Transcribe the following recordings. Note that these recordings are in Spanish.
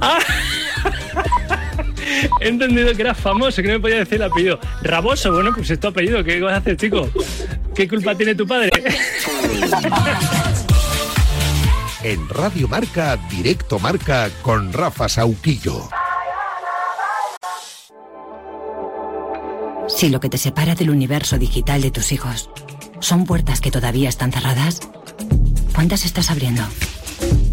Ah. He entendido que era famoso, que no me podía decir el apellido. Raboso, bueno, pues es tu apellido. ¿Qué vas a hacer, chico? ¿Qué culpa tiene tu padre? En Radio Marca, Directo Marca con Rafa Sauquillo. Si lo que te separa del universo digital de tus hijos son puertas que todavía están cerradas, ¿cuántas estás abriendo?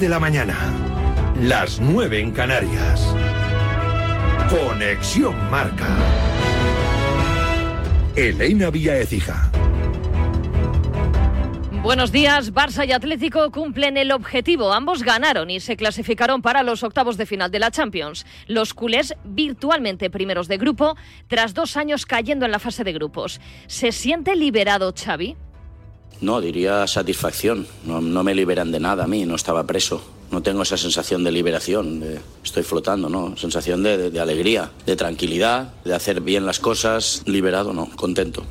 De la mañana, las 9 en Canarias. Conexión Marca. Elena Vía Ecija. Buenos días, Barça y Atlético cumplen el objetivo. Ambos ganaron y se clasificaron para los octavos de final de la Champions. Los culés virtualmente primeros de grupo tras dos años cayendo en la fase de grupos. ¿Se siente liberado Xavi? No, diría satisfacción. No, me liberan de nada a mí, no estaba preso. No tengo esa sensación de liberación, estoy flotando, ¿no? Sensación de alegría, de tranquilidad, de hacer bien las cosas. Liberado, no, contento.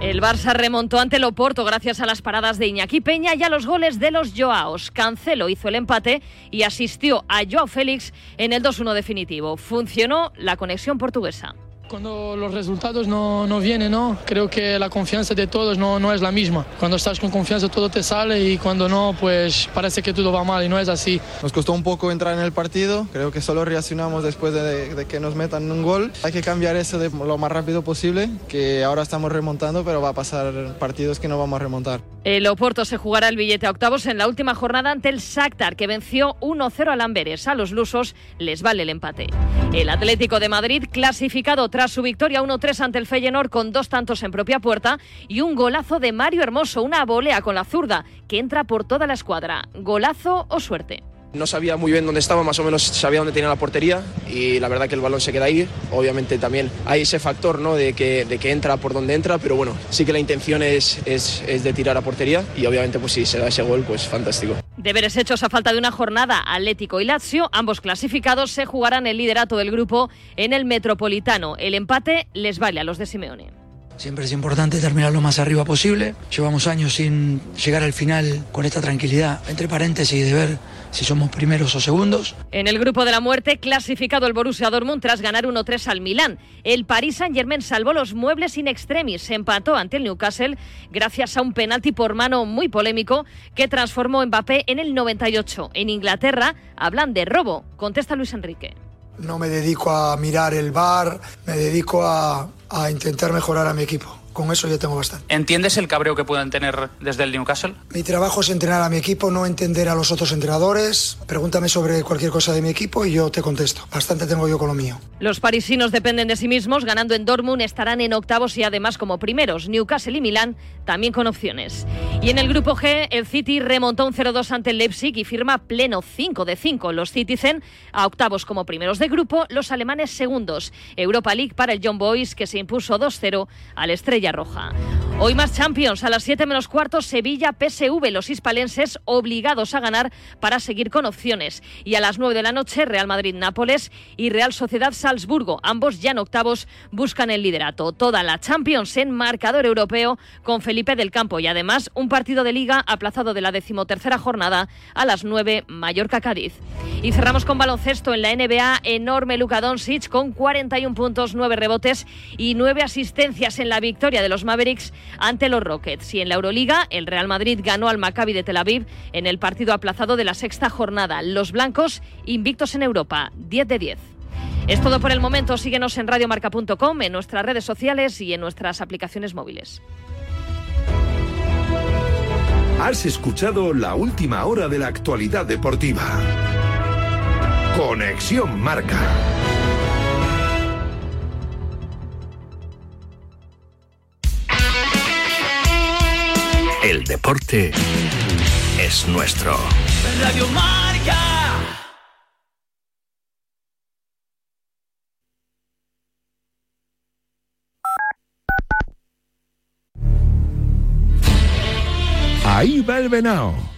El Barça remontó ante el Oporto gracias a las paradas de Iñaki Peña y a los goles de los Joaos. Cancelo hizo el empate y asistió a Joao Félix en el 2-1 definitivo. Funcionó la conexión portuguesa. Cuando los resultados no, no vienen, ¿no? creo que la confianza de todos no, no es la misma. Cuando estás con confianza todo te sale y cuando no, pues parece que todo va mal y no es así. Nos costó un poco entrar en el partido, creo que solo reaccionamos después de, de que nos metan un gol. Hay que cambiar eso de lo más rápido posible, que ahora estamos remontando, pero va a pasar partidos que no vamos a remontar. El Oporto se jugará el billete a octavos en la última jornada ante el Shakhtar, que venció 1-0 al Amberes. A los lusos les vale el empate. El Atlético de Madrid, clasificado tras su victoria 1-3 ante el Feyenoord con dos tantos en propia puerta y un golazo de Mario Hermoso, una volea con la zurda que entra por toda la escuadra. ¿Golazo o suerte? No sabía muy bien dónde estaba, más o menos sabía dónde tenía la portería y la verdad que el balón se queda ahí. Obviamente también hay ese factor ¿no? de, que, de que entra por donde entra, pero bueno, sí que la intención es, es, es de tirar a portería y obviamente pues si se da ese gol, pues fantástico. Deberes hechos a falta de una jornada, Atlético y Lazio, ambos clasificados, se jugarán el liderato del grupo en el Metropolitano. El empate les vale a los de Simeone. Siempre es importante terminar lo más arriba posible. Llevamos años sin llegar al final con esta tranquilidad, entre paréntesis, de ver si somos primeros o segundos. En el grupo de la muerte, clasificado el Borussia Dortmund tras ganar 1-3 al Milán. El Paris Saint-Germain salvó los muebles in extremis, se empató ante el Newcastle gracias a un penalti por mano muy polémico que transformó Mbappé en el 98. En Inglaterra hablan de robo, contesta Luis Enrique. No me dedico a mirar el bar, me dedico a, a intentar mejorar a mi equipo. Con eso ya tengo bastante. ¿Entiendes el cabreo que pueden tener desde el Newcastle? Mi trabajo es entrenar a mi equipo, no entender a los otros entrenadores. Pregúntame sobre cualquier cosa de mi equipo y yo te contesto. Bastante tengo yo con lo mío. Los parisinos dependen de sí mismos, ganando en Dortmund estarán en octavos y además como primeros. Newcastle y Milán también con opciones. Y en el grupo G, el City remontó un 0-2 ante el Leipzig y firma pleno 5 de 5. Los Citizen a octavos como primeros de grupo, los alemanes segundos. Europa League para el John Boys que se impuso 2-0 al Estrella Roja. Hoy más Champions, a las 7 menos cuarto, Sevilla PSV, los hispalenses obligados a ganar para seguir con opciones. Y a las 9 de la noche, Real Madrid-Nápoles y Real Sociedad-Salzburgo, ambos ya en octavos, buscan el liderato. Toda la Champions en marcador europeo con Felipe del Campo y además un partido de liga aplazado de la decimotercera jornada a las 9, Mallorca-Cádiz. Y cerramos con baloncesto en la NBA. Enorme Luka Doncic con 41 puntos, 9 rebotes y 9 asistencias en la victoria de los Mavericks ante los Rockets. Y en la Euroliga, el Real Madrid ganó al Maccabi de Tel Aviv en el partido aplazado de la sexta jornada. Los blancos invictos en Europa, 10 de 10. Es todo por el momento. Síguenos en radiomarca.com, en nuestras redes sociales y en nuestras aplicaciones móviles. Has escuchado la última hora de la actualidad deportiva. Conexión Marca. El deporte es nuestro. Radio Marca. Ahí va el venao.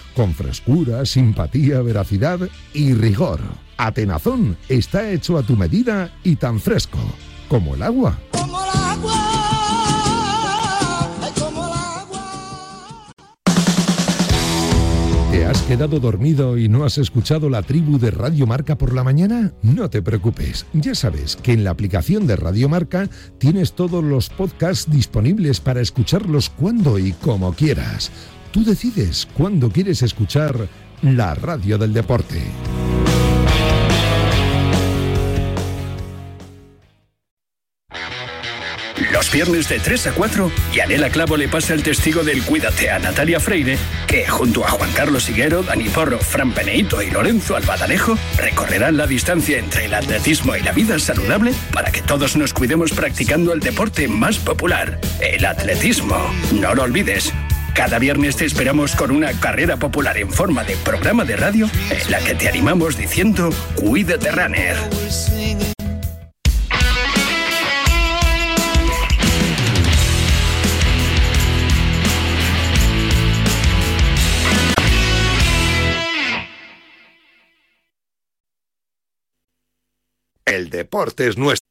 con frescura, simpatía, veracidad y rigor. Atenazón está hecho a tu medida y tan fresco como el agua. ¿Te has quedado dormido y no has escuchado la tribu de Radio Marca por la mañana? No te preocupes, ya sabes que en la aplicación de Radio Marca tienes todos los podcasts disponibles para escucharlos cuando y como quieras. Tú decides cuándo quieres escuchar la radio del deporte. Los viernes de 3 a 4, Yanela Clavo le pasa el testigo del Cuídate a Natalia Freire, que junto a Juan Carlos Higuero, Dani Porro, Fran Peneito y Lorenzo Albadalejo recorrerán la distancia entre el atletismo y la vida saludable para que todos nos cuidemos practicando el deporte más popular, el atletismo. No lo olvides, cada viernes te esperamos con una carrera popular en forma de programa de radio en la que te animamos diciendo Cuídate Runner. El deporte es nuestro.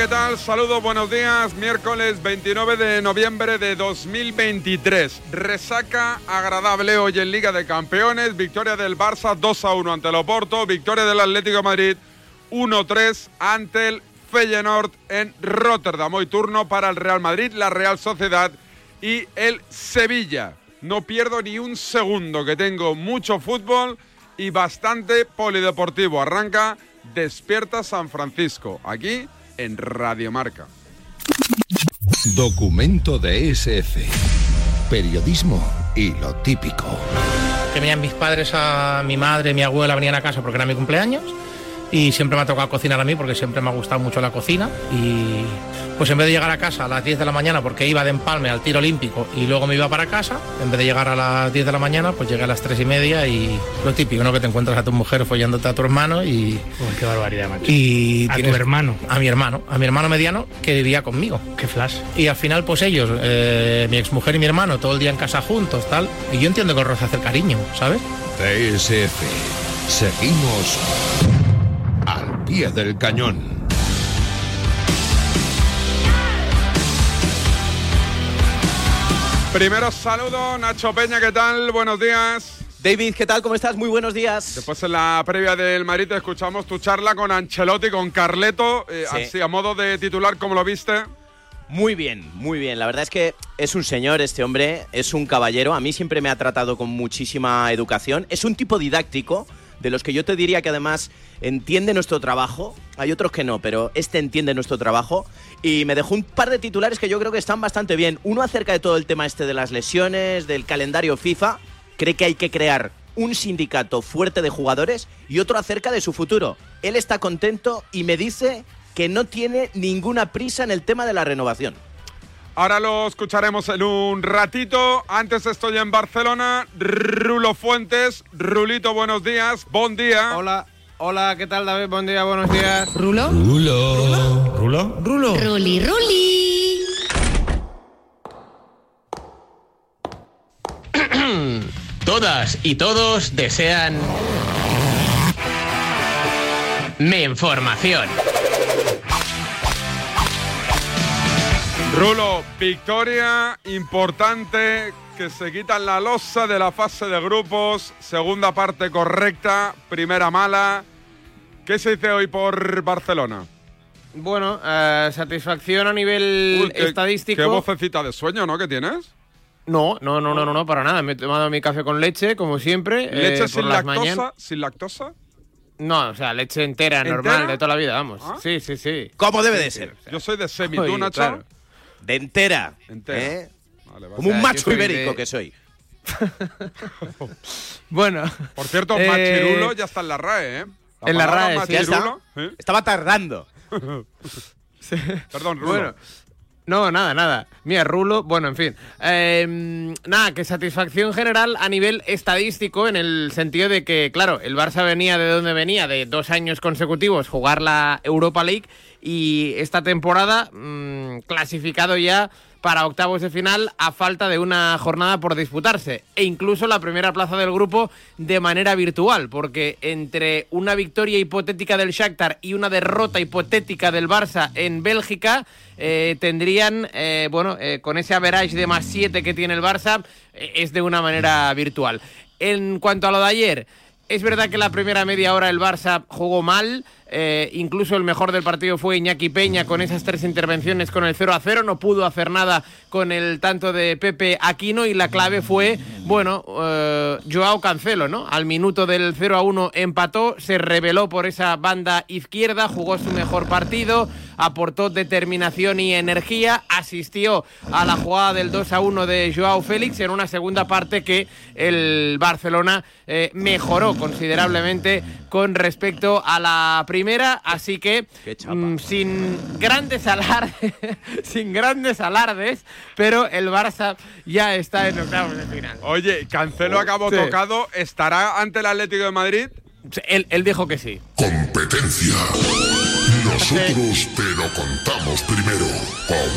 ¿Qué tal? Saludos, buenos días. Miércoles 29 de noviembre de 2023. Resaca agradable hoy en Liga de Campeones. Victoria del Barça 2 a 1 ante el Oporto. Victoria del Atlético Madrid 1-3 ante el Feyenoord en Rotterdam. Hoy turno para el Real Madrid, la Real Sociedad y el Sevilla. No pierdo ni un segundo, que tengo mucho fútbol y bastante polideportivo. Arranca Despierta San Francisco, aquí en Radio Marca. Documento de SF. Periodismo y lo típico. Que venían mis padres, a mi madre, mi abuela venían a casa porque era mi cumpleaños y siempre me ha tocado cocinar a mí porque siempre me ha gustado mucho la cocina y pues en vez de llegar a casa a las 10 de la mañana porque iba de empalme al tiro olímpico y luego me iba para casa, en vez de llegar a las 10 de la mañana pues llegué a las 3 y media y lo típico, ¿no? Que te encuentras a tu mujer follándote a tu hermano y... Uy, qué barbaridad, macho. Y a tu hermano. A mi hermano, a mi hermano mediano que vivía conmigo. Qué flash. Y al final, pues ellos, eh, mi exmujer y mi hermano, todo el día en casa juntos, tal. Y yo entiendo que el roce hace el cariño, ¿sabes? TSF. Seguimos al pie del cañón. Primero saludo, Nacho Peña, ¿qué tal? Buenos días. David, ¿qué tal? ¿Cómo estás? Muy buenos días. Después en la previa del Madrid te escuchamos tu charla con Ancelotti, con Carleto, eh, Sí. así a modo de titular, ¿cómo lo viste? Muy bien, muy bien. La verdad es que es un señor este hombre, es un caballero. A mí siempre me ha tratado con muchísima educación. Es un tipo didáctico, de los que yo te diría que además entiende nuestro trabajo. Hay otros que no, pero este entiende nuestro trabajo. Y me dejó un par de titulares que yo creo que están bastante bien. Uno acerca de todo el tema este de las lesiones, del calendario FIFA. Cree que hay que crear un sindicato fuerte de jugadores y otro acerca de su futuro. Él está contento y me dice que no tiene ninguna prisa en el tema de la renovación. Ahora lo escucharemos en un ratito. Antes estoy en Barcelona. Rulo Fuentes. Rulito, buenos días. Buen día. Hola. Hola, ¿qué tal David? Buen día, buenos días. ¿Rulo? Rulo. ¿Rulo? Rulo. Ruli, Ruli. Todas y todos desean... Mi información. Rulo, victoria importante que se quitan la losa de la fase de grupos. Segunda parte correcta, primera mala. ¿Qué se dice hoy por Barcelona? Bueno, eh, satisfacción a nivel Uy, qué- estadístico. Qué vocecita de sueño, ¿no? ¿Que tienes? No, no, no, no, no, no, para nada. Me he tomado mi café con leche, como siempre. eh, ¿Leche por sin lactosa? ¿Sin lactosa? No, o sea, leche entera, ¿Entera? normal, de toda la vida, vamos. Ah. Sí, sí, sí. ¿Cómo debe Sí, de sí, ser? o sea. Yo soy de semi, ¿tú, Nacho? claro. De entera. Entera. ¿eh? Vale, vale. Como O un sea, macho yo soy ibérico de- que soy. Bueno. Por cierto, Eh, machirulo ya está en la RAE, ¿eh? en la RAE, sí. Ya está. machirulo, ¿eh? Estaba tardando. Perdón, Rulo. Bueno, no, nada, nada. Mira, Rulo, bueno, en fin. Eh, nada, que satisfacción general a nivel estadístico en el sentido de que, claro, el Barça venía de donde venía, de dos años consecutivos jugar la Europa League y esta temporada mm, clasificado ya para octavos de final a falta de una jornada por disputarse e incluso la primera plaza del grupo de manera virtual porque entre una victoria hipotética del Shakhtar y una derrota hipotética del Barça en Bélgica eh, tendrían eh, bueno eh, con ese average de más 7 que tiene el Barça es de una manera virtual. En cuanto a lo de ayer es verdad que la primera media hora el Barça jugó mal, eh, incluso el mejor del partido fue Iñaki Peña con esas tres intervenciones con el 0 a 0, no pudo hacer nada con el tanto de Pepe Aquino y la clave fue, bueno, eh, Joao Cancelo, ¿no? Al minuto del 0 a 1 empató, se rebeló por esa banda izquierda, jugó su mejor partido, aportó determinación y energía, asistió a la jugada del 2 a 1 de Joao Félix en una segunda parte que el Barcelona eh, mejoró considerablemente con respecto a la primera, así que mm, sin grandes alardes, sin grandes alardes, pero el Barça ya está en octavos de final. Oye, Cancelo acabó Sí. tocado. ¿Estará ante el Atlético de Madrid? Él, él dijo que sí. Competencia. Nosotros te lo contamos primero.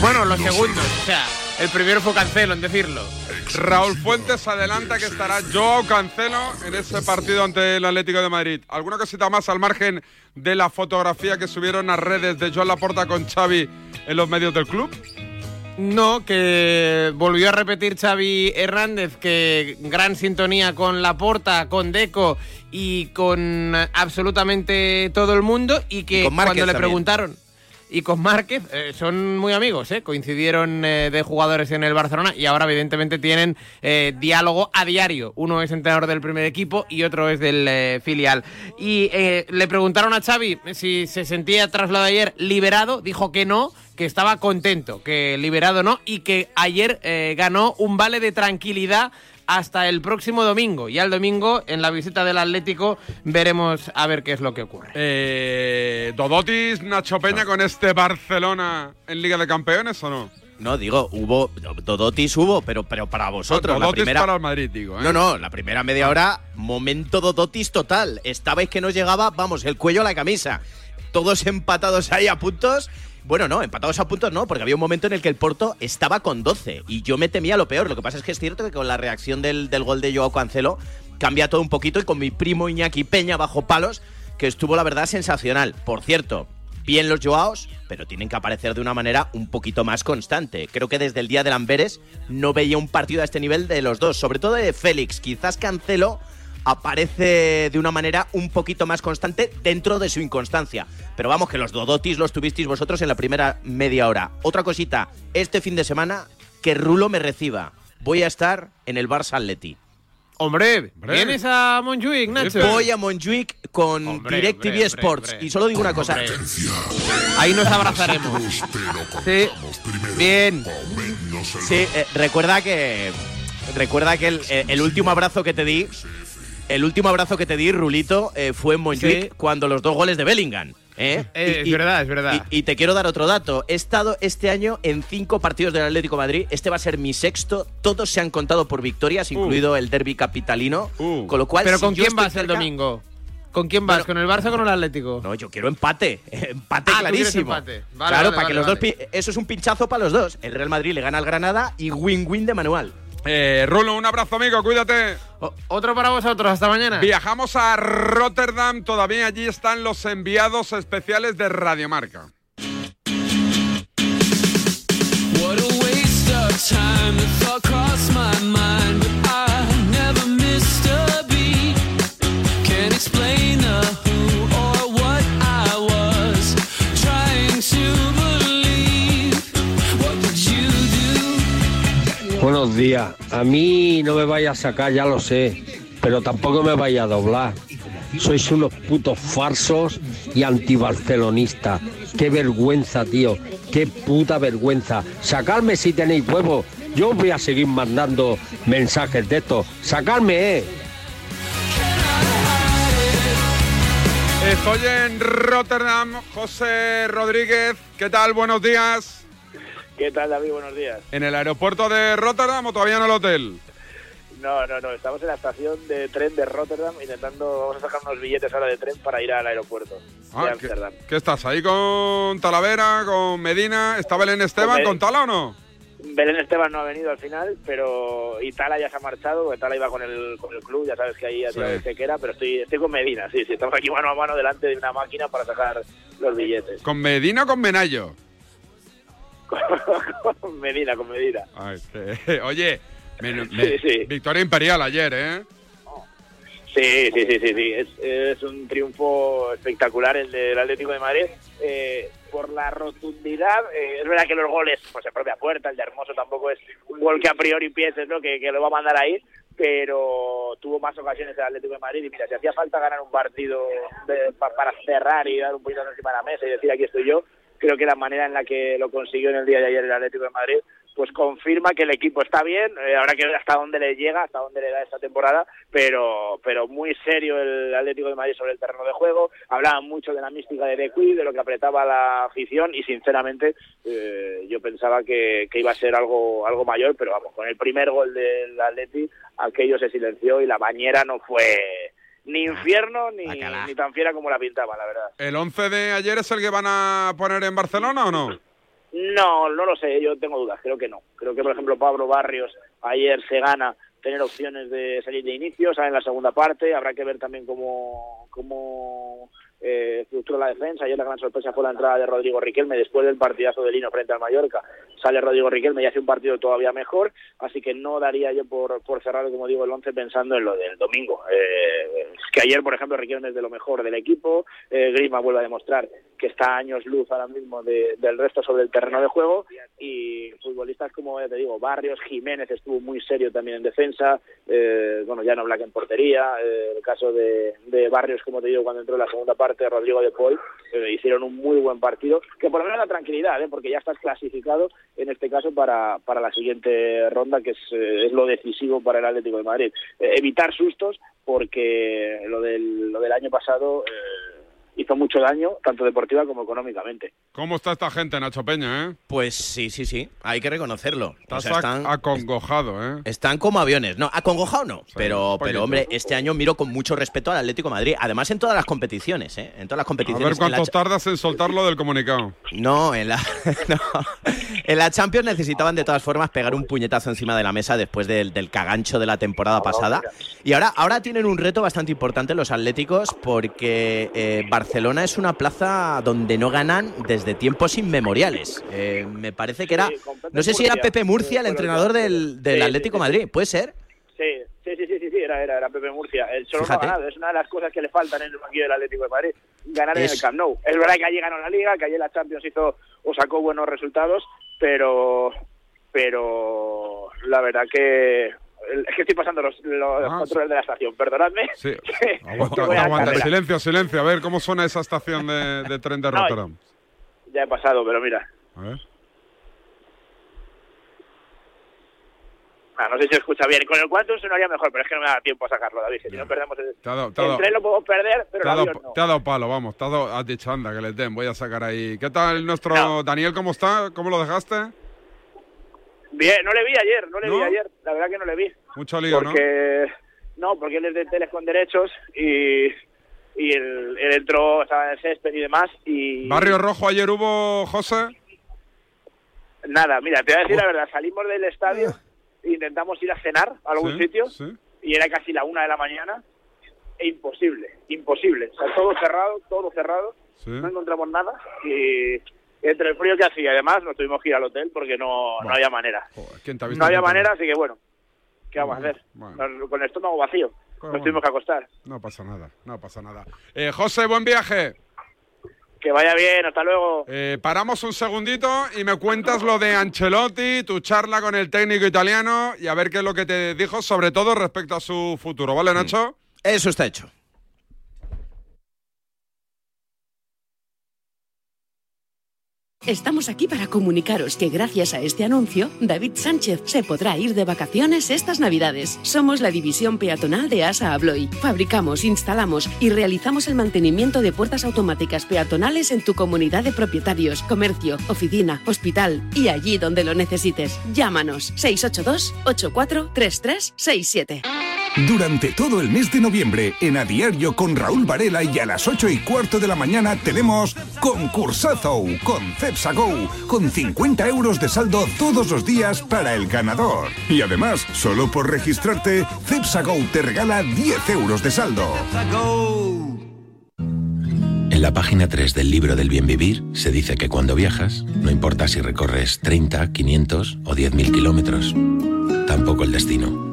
Bueno, los segundos, o sea, el primero fue Cancelo en decirlo. Raúl Fuentes adelanta que estará Joao Cancelo en ese partido ante el Atlético de Madrid. ¿Alguna cosita más al margen de la fotografía que subieron a redes de Joan Laporta con Xavi en los medios del club? No, que volvió a repetir Xavi Hernández que gran sintonía con Laporta, con Deco y con absolutamente todo el mundo y que Y cuando le también. preguntaron y con Márquez eh, son muy amigos, ¿eh? coincidieron eh, de jugadores en el Barcelona y ahora evidentemente tienen eh, diálogo a diario. Uno es entrenador del primer equipo y otro es del eh, filial. Y le preguntaron a Xavi si se sentía tras lo de ayer liberado, dijo que no, que estaba contento, que liberado no y que ayer ganó un vale de tranquilidad hasta el próximo domingo. Y al domingo, en la visita del Atlético, veremos a ver qué es lo que ocurre. Eh, ¿Dodotis, Nacho Peña con este Barcelona en Liga de Campeones o no? No, digo, hubo, Dodotis hubo, pero, pero para vosotros. la Dodotis primera, para el Madrid, digo. ¿eh? No, no, la primera media hora, momento Dodotis total. Estabais que nos llegaba, vamos, el cuello a la camisa. Todos empatados ahí a puntos. Bueno, no, empatados a puntos no, porque había un momento en el que el Porto estaba con 12 y yo me temía lo peor. Lo que pasa es que es cierto que con la reacción del, del gol de Joao Cancelo cambia todo un poquito y con mi primo Iñaki Peña bajo palos, que estuvo la verdad sensacional. Por cierto, bien los Joaos, pero tienen que aparecer de una manera un poquito más constante. Creo que desde el día del Amberes no veía un partido a este nivel de los dos, sobre todo de Félix. Quizás Cancelo aparece de una manera un poquito más constante dentro de su inconstancia. Pero vamos, que los Dodotis los tuvisteis vosotros en la primera media hora. Otra cosita, este fin de semana, que Rulo me reciba. Voy a estar en el Barça Atleti. Hombre, ¿vienes a Montjuic, Nacho? Voy a Montjuic con Hombre, DirecTV hombre, Sports. hombre, Y solo digo una cosa. Ahí nos abrazaremos. Sí, bien. Sí, eh, recuerda que. Recuerda que el, eh, el último abrazo que te di. El último abrazo que te di, Rulito, eh, fue en Montjuic Sí. cuando los dos goles de Bellingham. ¿eh? Eh, es verdad, es verdad. Y, y te quiero dar otro dato. He estado este año en cinco partidos del Atlético de Madrid. Este va a ser mi sexto. Todos se han contado por victorias, incluido el derby capitalino. Con lo cual, Uh. Pero si ¿con quién vas el domingo? ¿Con quién vas? ¿Con el Barça o con el Atlético? No, yo quiero empate. Empate Ah, clarísimo. empate. Vale, claro, vale, para que los dos. Eso es un pinchazo para los dos. El Real Madrid le gana al Granada y win-win de manual. Eh, Rulo, un abrazo, amigo, cuídate. otro para vosotros, hasta mañana. Viajamos a Rotterdam, todavía allí están los enviados especiales de Radiomarca. What a waste of time. The thought crossed my mind, Buenos días. A mí no me vaya a sacar, ya lo sé, pero tampoco me vaya a doblar. Sois unos putos farsos y antibarcelonistas. Qué vergüenza, tío. Qué puta vergüenza. Sacarme si tenéis huevos. Yo voy a seguir mandando mensajes de estos. Sacarme, eh. Estoy en Rotterdam, José Rodríguez, ¿qué tal? Buenos días. ¿Qué tal, David? Buenos días. ¿En el aeropuerto de Rotterdam o todavía en el hotel? No, no, no. Estamos en la estación de tren de Rotterdam intentando. Vamos a sacar unos billetes ahora de tren para ir al aeropuerto Ah, de ¿qué, Ámsterdam. qué estás? ¿Ahí con Talavera, con Medina? ¿Está Belén Esteban Con con Tala o no? Belén Esteban no ha venido al final, pero Itala ya se ha marchado. porque Itala iba con el, con el club, ya sabes que ahí Sí. de tequera, pero estoy, estoy con Medina, sí, sí. Estamos aquí mano a mano delante de una máquina para sacar los billetes. ¿Con Medina o con Menayo? Con Medina, con. Ay, que- oye, men- me- Sí, sí. victoria imperial ayer, ¿eh? Sí, sí, sí, sí, sí. Es, es un triunfo espectacular el del Atlético de Madrid. Eh, por la rotundidad, eh, es verdad que los goles, pues en propia puerta, el de Hermoso tampoco es un gol que a priori pienses ¿no? que, que lo va a mandar ahí, pero tuvo más ocasiones el Atlético de Madrid y mira, si hacía falta ganar un partido de- pa- para cerrar y dar un poquito encima de la mesa y decir aquí estoy yo, creo que la manera en la que lo consiguió en el día de ayer el Atlético de Madrid pues confirma que el equipo está bien, eh, habrá que ver hasta dónde le llega, hasta dónde le da esta temporada, pero pero muy serio el Atlético de Madrid sobre el terreno de juego, hablaban mucho de la mística de Dequi, de lo que apretaba la afición y sinceramente eh, yo pensaba que, que iba a ser algo algo mayor, pero vamos, con el primer gol del Atleti aquello se silenció y la bañera no fue ni infierno ni, ni tan fiera como la pintaban, la verdad. ¿El 11 de ayer es el que van a poner en Barcelona o no? No, no lo sé, yo tengo dudas, creo que no. Creo que, por ejemplo, Pablo Barrios ayer se gana tener opciones de salir de inicio, sale en la segunda parte, habrá que ver también cómo, cómo eh, estructura la defensa. Ayer la gran sorpresa fue la entrada de Rodrigo Riquelme después del partidazo de Lino frente al Mallorca. Sale Rodrigo Riquelme y hace un partido todavía mejor, así que no daría yo por, por cerrado, como digo, el 11 pensando en lo del domingo. Eh, es que ayer, por ejemplo, Riquelme es de lo mejor del equipo, eh, Griezmann vuelve a demostrar que está años luz ahora mismo de- del resto sobre el terreno de juego y futbolistas como ya te digo Barrios Jiménez estuvo muy serio también en defensa eh, bueno ya no Black en portería eh, el caso de, de Barrios como te digo cuando entró en la segunda parte Rodrigo de Paul eh, hicieron un muy buen partido que por lo menos da tranquilidad ¿eh? porque ya estás clasificado en este caso para, para la siguiente ronda que es, eh, es lo decisivo para el Atlético de Madrid Eh, evitar sustos porque lo del, lo del año pasado hizo mucho daño, tanto deportiva como económicamente. ¿Cómo está esta gente, Nacho Peña, eh? Pues sí, sí, sí. Hay que reconocerlo. O Estás sea, están, acongojado, ¿eh? están como aviones. No, acongojado no. pero, pero, hombre, este año miro con mucho respeto al Atlético de Madrid. Además, en todas las competiciones, ¿eh? En todas las A competiciones. ver En la cuánto tardas en soltarlo del comunicado. No, en la, no. en la Champions necesitaban de todas formas pegar un puñetazo encima de la mesa después del, del cagancho de la temporada pasada. Y ahora, ahora tienen un reto bastante importante los Atléticos porque eh, Barcelona es una plaza donde no ganan desde tiempos inmemoriales. Eh, me parece que era, no sé si era Pepe Murcia el entrenador del, del Atlético Madrid, ¿puede ser? Sí, sí, sí, sí, sí, sí. era, era, era Pepe Murcia. El Cholo no ha ganado, es una de las cosas que le faltan en el banquillo del Atlético de Madrid, ganar en el Camp Nou. Es verdad que allí ganó la Liga, que allí en la Champions hizo o sacó buenos resultados, pero pero la verdad que es que estoy pasando los, los Ah, controles de la estación, perdonadme. Sí. Aguanta. Silencio, silencio. A ver cómo suena esa estación de, de tren de No, Rotterdam. Ya he pasado, pero mira. A ver. Ah, no sé si se escucha bien. Con el Quantum sonaría mejor, pero es que no me da tiempo a sacarlo, David. Si no perdemos el, Te ha dado, te ha el tren lo podemos perder, pero te ha el dado- avión no. te ha dado palo, vamos. Te ha dado, has dicho, anda, que les den. Voy a sacar ahí. ¿Qué tal nuestro Daniel? ¿Cómo está? ¿Cómo lo dejaste? Bien, no le vi ayer, no le ¿No? vi ayer. La verdad que no le vi. Mucho lío, ¿no? porque no porque él es de Teles con derechos y y él, él entró estaba en el césped y demás y ¿Barrio Rojo ayer hubo, José? nada mira te voy a decir la verdad salimos del estadio e intentamos ir a cenar a algún Sí, sitio sí. y era casi la una de la mañana e imposible imposible o sea todo cerrado todo cerrado Sí. no encontramos nada y entre el frío que hacía además nos tuvimos que ir al hotel porque no, no había manera. ¿Quién te ha visto no había manera así que bueno qué vamos a hacer con el estómago vacío Nos tuvimos que acostar No pasa nada, no pasa nada. Eh, José, buen viaje. Que vaya bien, hasta luego. Eh, paramos un segundito y me cuentas lo de Ancelotti, tu charla con el técnico italiano y a ver qué es lo que te dijo, sobre todo respecto a su futuro, ¿vale, Nacho? Eso está hecho. Estamos aquí para comunicaros que gracias a este anuncio, David Sánchez se podrá ir de vacaciones estas Navidades. Somos la división peatonal de ASA Abloy. Fabricamos, instalamos y realizamos el mantenimiento de puertas automáticas peatonales en tu comunidad de propietarios, comercio, oficina, hospital y allí donde lo necesites. Llámanos 682 843367. Durante todo el mes de noviembre, en A Diario con Raúl Varela y a las 8 y cuarto de la mañana tenemos Concursazo con Cepsa Go, con 50 euros de saldo todos los días para el ganador. Y además, solo por registrarte, Cepsa Go te regala 10 euros de saldo. En la página 3 del libro del bien vivir se dice que cuando viajas, no importa si recorres 30, 500 o 10.000 kilómetros, tampoco el destino.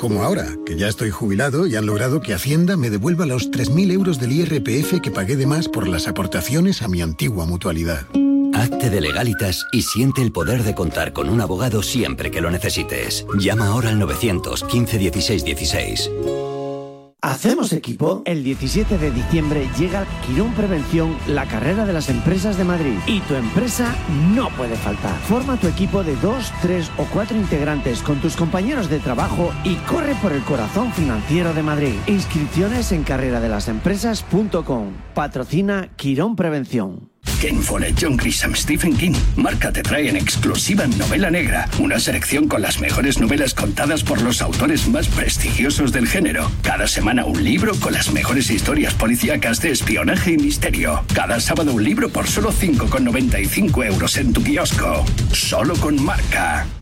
Como ahora, que ya estoy jubilado y han logrado que Hacienda me devuelva los 3.000 euros del IRPF que pagué de más por las aportaciones a mi antigua mutualidad. Hazte de legalitas y siente el poder de contar con un abogado siempre que lo necesites. Llama ahora al 915 16 16. ¿Hacemos equipo? El 17 de diciembre llega Quirón Prevención, la carrera de las empresas de Madrid. Y tu empresa no puede faltar. Forma tu equipo de dos, tres o cuatro integrantes con tus compañeros de trabajo y corre por el corazón financiero de Madrid. Inscripciones en carreradelasempresas.com. Patrocina Quirón Prevención. Ken Follett, John Grisham, Stephen King. Marca te trae en exclusiva Novela Negra, una selección con las mejores novelas contadas por los autores más prestigiosos del género. Cada semana un libro con las mejores historias policíacas de espionaje y misterio. Cada sábado un libro por solo 5,95 euros en tu kiosco. Solo con Marca.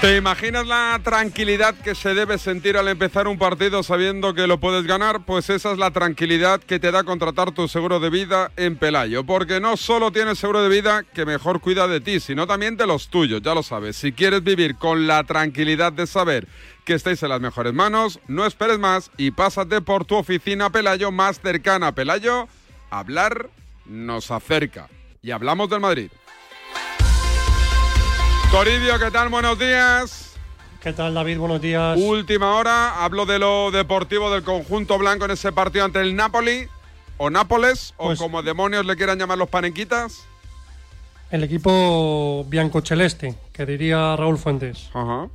¿Te imaginas la tranquilidad que se debe sentir al empezar un partido sabiendo que lo puedes ganar? Pues esa es la tranquilidad que te da contratar tu seguro de vida en Pelayo. Porque no solo tienes seguro de vida que mejor cuida de ti, sino también de los tuyos, ya lo sabes. Si quieres vivir con la tranquilidad de saber que estáis en las mejores manos, no esperes más y pásate por tu oficina Pelayo más cercana. Pelayo hablar nos acerca. Y hablamos del Madrid. Toribio, ¿qué tal? Buenos días. ¿Qué tal, David? Buenos días. Última hora, hablo de lo deportivo del conjunto blanco en ese partido ante el Napoli, o Nápoles, Pues- o como demonios le quieran llamar los panenquitas. El equipo bianco-celeste, que diría Raúl Fuentes. Ajá.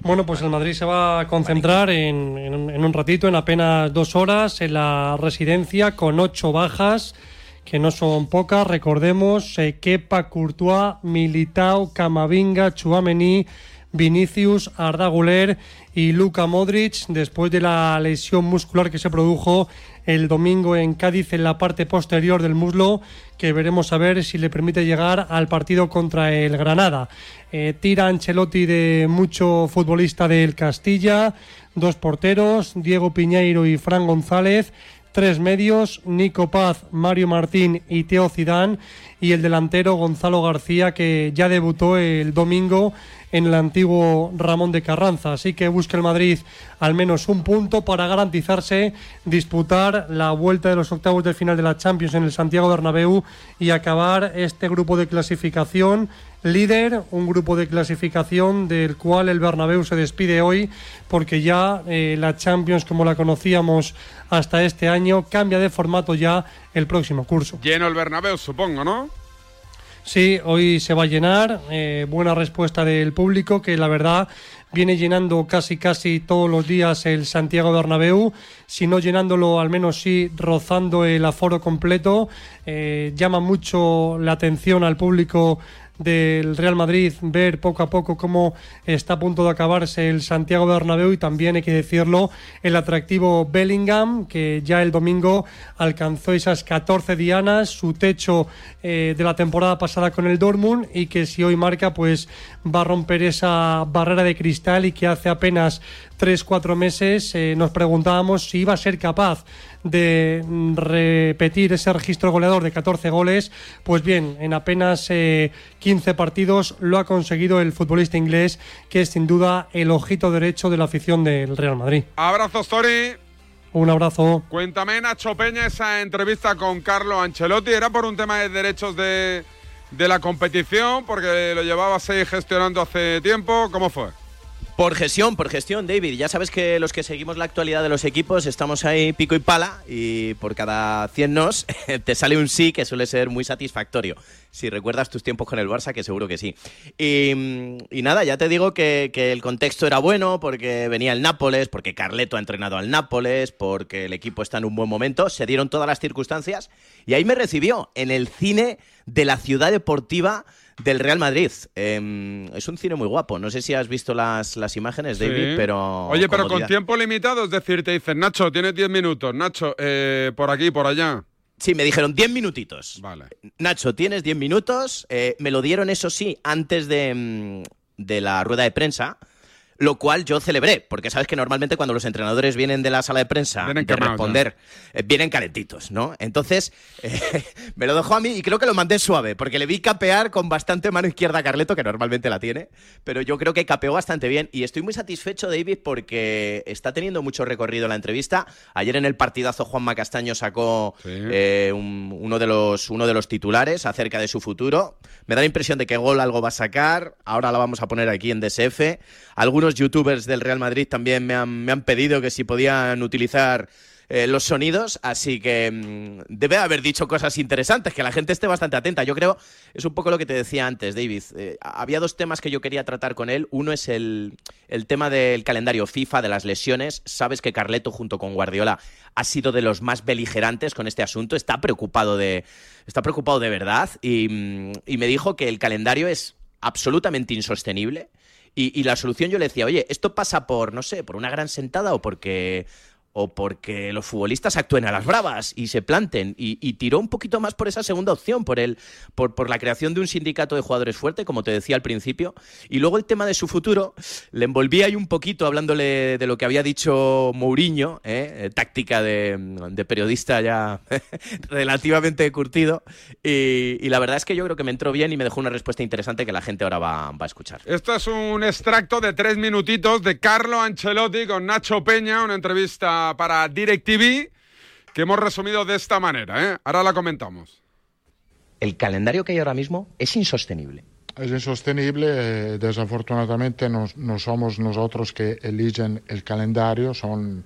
Bueno, pues el Madrid se va a concentrar en, en un- en un ratito, en apenas dos horas, en la residencia con ocho bajas, que no son pocas. Recordemos, eh, Kepa, Courtois, Militao, Camavinga, Chuamení, Vinicius, Arda Güler y Luka Modric, después de la lesión muscular que se produjo el domingo en Cádiz en la parte posterior del muslo, que veremos a ver si le permite llegar al partido contra el Granada. Eh, tira Ancelotti de mucho futbolista del Castilla, dos porteros, Diego Piñeiro y Fran González, tres medios, Nico Paz, Mario Martín y Teo Zidane, y el delantero Gonzalo García, que ya debutó el domingo en el antiguo Ramón de Carranza. Así que busca el Madrid al menos un punto para garantizarse disputar la vuelta de los octavos de final de la Champions en el Santiago Bernabéu y acabar este grupo de clasificación líder, un grupo de clasificación del cual el Bernabéu se despide hoy porque ya eh, la Champions como la conocíamos hasta este año cambia de formato ya el próximo curso. Lleno el Bernabéu, supongo, ¿no? Sí, hoy se va a llenar. eh, buena respuesta del público, que la verdad viene llenando casi casi todos los días el Santiago Bernabéu, si no llenándolo al menos sí rozando el aforo completo. Eh, llama mucho la atención al público del Real Madrid ver poco a poco cómo está a punto de acabarse el Santiago Bernabéu y también hay que decirlo el atractivo Bellingham que ya el domingo alcanzó esas 14 dianas su techo eh, de la temporada pasada con el Dortmund y que si hoy marca pues va a romper esa barrera de cristal y que hace apenas 3-4 meses eh, nos preguntábamos si iba a ser capaz de repetir ese registro goleador de 14 goles. Pues bien, en apenas eh, 15 partidos lo ha conseguido el futbolista inglés, que es sin duda el ojito derecho de la afición del Real Madrid. Abrazos, Tori. Un abrazo. Cuéntame, Nacho Peña, esa entrevista con Carlo Ancelotti. ¿Era por un tema de derechos de, de la competición? Porque lo llevabas ahí gestionando hace tiempo. ¿Cómo fue? Por gestión, por gestión, David. Ya sabes que los que seguimos la actualidad de los equipos estamos ahí pico y pala y por cada 100 nos te sale un sí que suele ser muy satisfactorio. Si recuerdas tus tiempos con el Barça, que seguro que sí. Y, nada, ya te digo que, que el contexto era bueno porque venía el Nápoles, porque Carleto ha entrenado al Nápoles, porque el equipo está en un buen momento. Se dieron todas las circunstancias y ahí me recibió en el cine de la ciudad deportiva del Real Madrid. Eh, es un cine muy guapo. No sé si has visto las, las imágenes, David, Sí. pero. Oye, pero con tiempo limitado, es decir, te dicen, Nacho, tienes 10 minutos. Nacho, eh, por aquí, por allá. Sí, me dijeron 10 minutitos. Vale. Nacho, tienes 10 minutos. Eh, me lo dieron, eso sí, antes de, mm, de la rueda de prensa. Lo cual yo celebré, porque sabes que normalmente cuando los entrenadores vienen de la sala de prensa Vienen de responder, eh, vienen calentitos, ¿no? Entonces, eh, me lo dejó a mí y creo que lo mandé suave, porque le vi capear con bastante mano izquierda a Carleto, que normalmente la tiene, pero yo creo que capeó bastante bien y estoy muy satisfecho, David, porque está teniendo mucho recorrido la entrevista. Ayer en el partidazo Juanma Castaño sacó eh, un- uno, de los, uno de los titulares acerca de su futuro. Me da la impresión de que Gol algo va a sacar, ahora la vamos a poner aquí en DSF. Algunos youtubers del Real Madrid también me han, pedido que si podían utilizar eh, los sonidos, así que mm, debe haber dicho cosas interesantes, que la gente esté bastante atenta. Yo creo, es un poco lo que te decía antes, David. Eh, había dos temas que yo quería tratar con él. Uno es el, tema del calendario FIFA, de las lesiones. Sabes que Carleto, junto con Guardiola, ha sido de los más beligerantes con este asunto. Está preocupado de, está preocupado de verdad y, mm, y me dijo que el calendario es absolutamente insostenible. Y, y la solución yo le decía, oye, esto pasa por, no sé, por una gran sentada o porque o porque los futbolistas actúen a las bravas y se planten. Y, y tiró un poquito más por esa segunda opción, por, el, por, por la creación de un sindicato de jugadores fuerte, como te decía al principio. Y luego el tema de su futuro, le envolví ahí un poquito hablándole de lo que había dicho Mourinho, ¿eh? Eh, táctica de, periodista ya relativamente curtido. Y, y la verdad es que yo creo que me entró bien y me dejó una respuesta interesante que la gente ahora va, va a escuchar. Esto es un extracto de tres minutitos de Carlo Ancelotti con Nacho Peña, una entrevista para DirecTV que hemos resumido de esta manera. ¿eh? Ahora la comentamos. El calendario que hay ahora mismo es insostenible. Es insostenible, eh, desafortunadamente no, no somos nosotros que eligen el calendario, son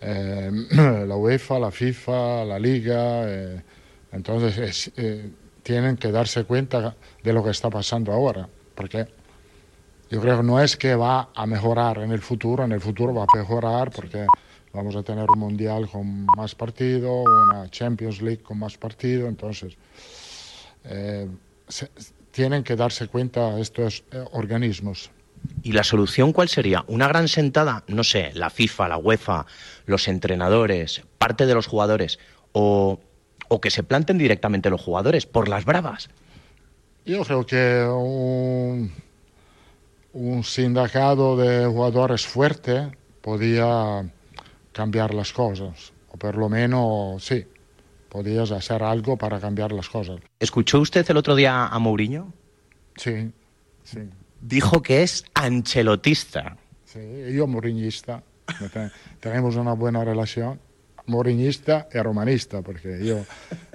eh, la UEFA, la FIFA, la Liga, eh, entonces es, eh, tienen que darse cuenta de lo que está pasando ahora, porque yo creo que no es que va a mejorar en el futuro, en el futuro va a mejorar porque vamos a tener un mundial con más partido, una Champions League con más partido, entonces eh, se- tienen que darse cuenta estos eh, organismos. ¿Y la solución cuál sería? ¿Una gran sentada? No sé, la FIFA, la UEFA, los entrenadores, parte de los jugadores, o, o que se planten directamente los jugadores por las bravas. Yo creo que un, un sindicato de jugadores fuerte podía cambiar las cosas, o por lo menos sí, podías hacer algo para cambiar las cosas. ¿Escuchó usted el otro día a Mourinho? Sí, sí. Dijo que es ancelotista. Sí, yo moriñista, te- tenemos una buena relación, moriñista y romanista, porque yo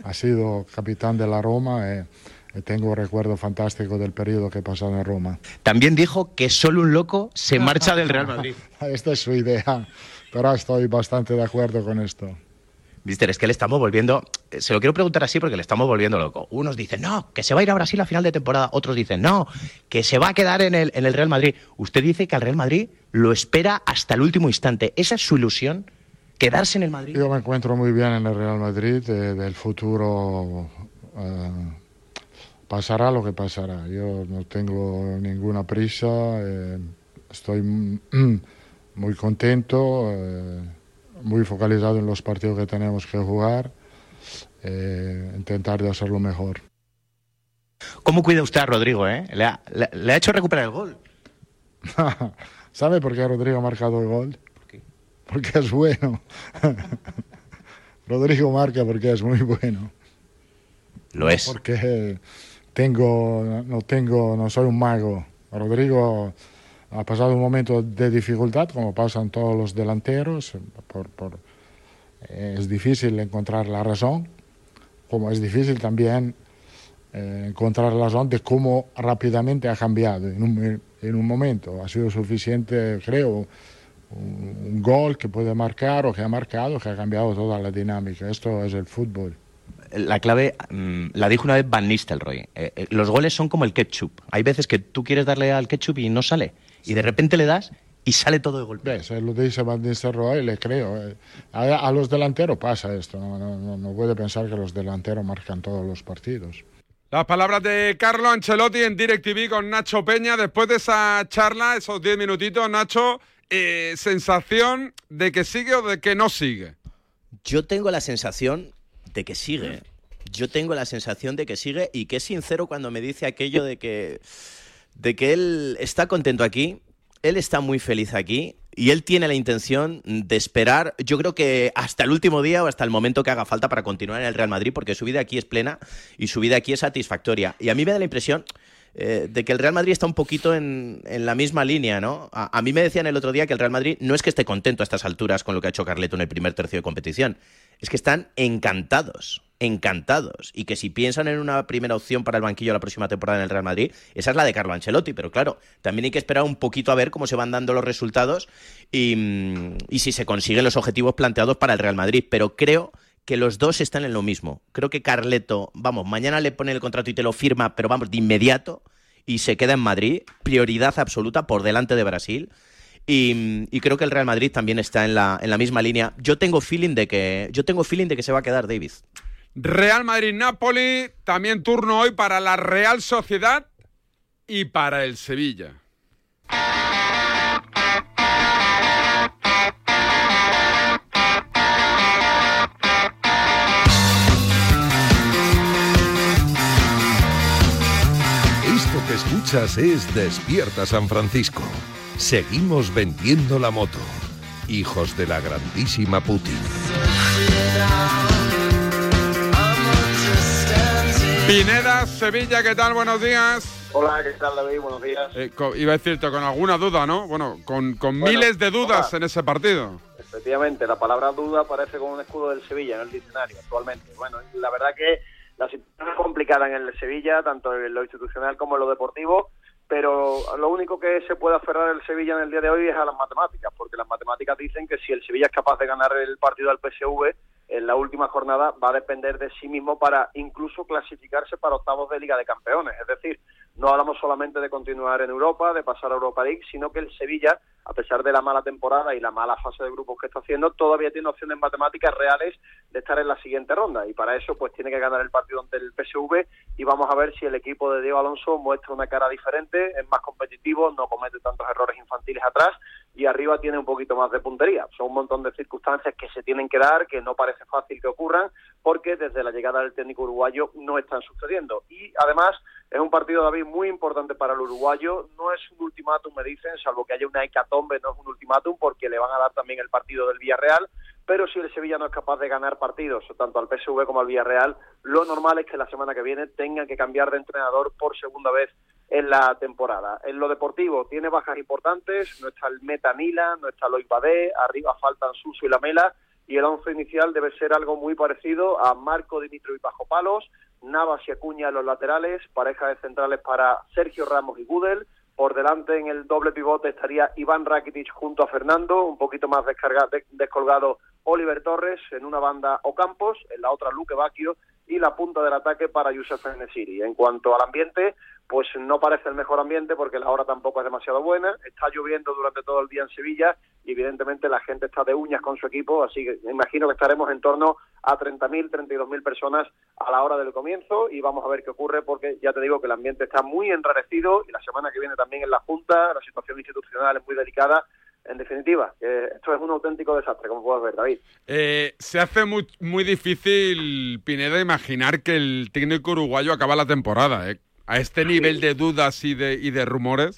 he sido capitán de la Roma y, y tengo un recuerdo fantástico del periodo que he pasado en Roma. También dijo que solo un loco se marcha del Real Madrid. Esta es su idea, pero estoy bastante de acuerdo con esto. Mister, es que le estamos volviendo. eh, Se lo quiero preguntar así porque le estamos volviendo loco. Unos dicen, no, que se va a ir a Brasil a final de temporada. Otros dicen, no, que se va a quedar en el, en el Real Madrid. Usted dice que al Real Madrid lo espera hasta el último instante. ¿Esa es su ilusión? ¿Quedarse en el Madrid? Yo me encuentro muy bien en el Real Madrid, eh, del futuro eh, pasará lo que pasará. Yo no tengo ninguna prisa, eh, estoy mm, muy contento, eh, muy focalizado en los partidos que tenemos que jugar, eh, intentar de hacerlo mejor. ¿Cómo cuida usted a Rodrigo, eh? Le ha, le- le ha hecho recuperar el gol. ¿Sabe por qué Rodrigo ha marcado el gol? Porque es bueno. Rodrigo marca porque es muy bueno. Lo es. Porque tengo, no tengo, no soy un mago. Rodrigo ha pasado un momento de dificultad, como pasan todos los delanteros. Por, por- eh, es difícil encontrar la razón, como es difícil también eh, encontrar la razón de cómo rápidamente ha cambiado en un, en un momento. Ha sido suficiente, creo, un, gol que puede marcar o que ha marcado, que ha cambiado toda la dinámica. Esto es el fútbol. La clave mm, la dijo una vez Van Nistelrooy. Eh, eh, los goles son como el ketchup. Hay veces que tú quieres darle al ketchup y no sale. Y de repente le das y sale todo de golpe. Ves, lo dice Van Nistelrooy, le creo. eh. A, a los delanteros pasa esto. No, no, no- no puede pensar que los delanteros marcan todos los partidos. Las palabras de Carlo Ancelotti en DirecTV con Nacho Peña. Después de esa charla, esos 10 minutitos, Nacho, eh, sensación de que sigue o de que no sigue. Yo tengo la sensación de que sigue. Yo tengo la sensación de que sigue y que es sincero cuando me dice aquello de que, de que él está contento aquí, él está muy feliz aquí y él tiene la intención de esperar, yo creo que hasta el último día o hasta el momento que haga falta para continuar en el Real Madrid, porque su vida aquí es plena y su vida aquí es satisfactoria. Y a mí me da la impresión eh, de que el Real Madrid está un poquito en, en la misma línea, ¿no? A, a mí me decían el otro día que el Real Madrid no es que esté contento a estas alturas con lo que ha hecho Carleto en el primer tercio de competición, es que están encantados, encantados. Y que si piensan en una primera opción para el banquillo la próxima temporada en el Real Madrid, esa es la de Carlo Ancelotti. Pero claro, también hay que esperar un poquito a ver cómo se van dando los resultados y, mm, y si se consiguen los objetivos planteados para el Real Madrid. Pero creo que los dos están en lo mismo. Creo que Carleto, vamos, mañana le pone el contrato y te lo firma, pero vamos, de inmediato, y se queda en Madrid, prioridad absoluta por delante de Brasil. Y, y creo que el Real Madrid también está en la, en la misma línea. Yo tengo feeling de que. Yo tengo feeling de que se va a quedar David. Real Madrid-Napoli, también turno hoy para la Real Sociedad y para el Sevilla. Esto que escuchas es Despierta San Francisco. Seguimos vendiendo la moto. Hijos de la grandísima Putin. Pineda, Sevilla, ¿qué tal? Buenos días. Hola, ¿qué tal David? Buenos días. Eh, co- iba a decirte con alguna duda, ¿no? Bueno, con, con Bueno, miles de dudas en ese partido. efectivamente, la palabra duda aparece como un escudo del Sevilla en el diccionario actualmente. Bueno, la verdad que la situación es complicada en el Sevilla, tanto en lo institucional como en lo deportivo, pero lo único que se puede aferrar el Sevilla en el día de hoy es a las matemáticas, porque las matemáticas dicen que si el Sevilla es capaz de ganar el partido al PSV en la última jornada va a depender de sí mismo para incluso clasificarse para octavos de Liga de Campeones. Es decir, no hablamos solamente de continuar en Europa, de pasar a Europa League, sino que el Sevilla, a pesar de la mala temporada y la mala fase de grupos que está haciendo, todavía tiene opciones matemáticas reales de estar en la siguiente ronda. Y para eso, pues tiene que ganar el partido ante el PSV y vamos a ver si el equipo de Diego Alonso muestra una cara diferente, es más competitivo, no comete tantos errores infantiles atrás y arriba tiene un poquito más de puntería. Son un montón de circunstancias que se tienen que dar, que no parece fácil que ocurran, porque desde la llegada del técnico uruguayo no están sucediendo. Y además es un partido, David, muy importante para el uruguayo. No es un ultimátum, me dicen, salvo que haya una hecatombe, no es un ultimátum, porque le van a dar también el partido del Villarreal. Pero si el Sevilla no es capaz de ganar partidos, tanto al PSV como al Villarreal, lo normal es que la semana que viene tengan que cambiar de entrenador por segunda vez en la temporada. En lo deportivo tiene bajas importantes, no está el Meta Nila, no está Loic Badé, arriba faltan Suso y Lamela, y el once inicial debe ser algo muy parecido a Marco Dimitro y Bajo Palos, Navas y Acuña en los laterales, pareja de centrales para Sergio Ramos y Gudel, por delante en el doble pivote estaría Iván Rakitic junto a Fernando, un poquito más descarga- de- descolgado Oliver Torres, en una banda Ocampos, en la otra Luque Bacchio y la punta del ataque para Youssef Nesiri. En cuanto al ambiente, pues no parece el mejor ambiente porque la hora tampoco es demasiado buena. Está lloviendo durante todo el día en Sevilla y evidentemente la gente está de uñas con su equipo, así que me imagino que estaremos en torno a 30.000, 32.000 personas a la hora del comienzo y vamos a ver qué ocurre porque ya te digo que el ambiente está muy enrarecido y la semana que viene también en la Junta, la situación institucional es muy delicada. En definitiva, esto es un auténtico desastre, como puedes ver, David. Eh, se hace muy, muy difícil, Pineda, imaginar que el técnico uruguayo acaba la temporada. ¿eh? A este nivel de dudas y de, y de rumores.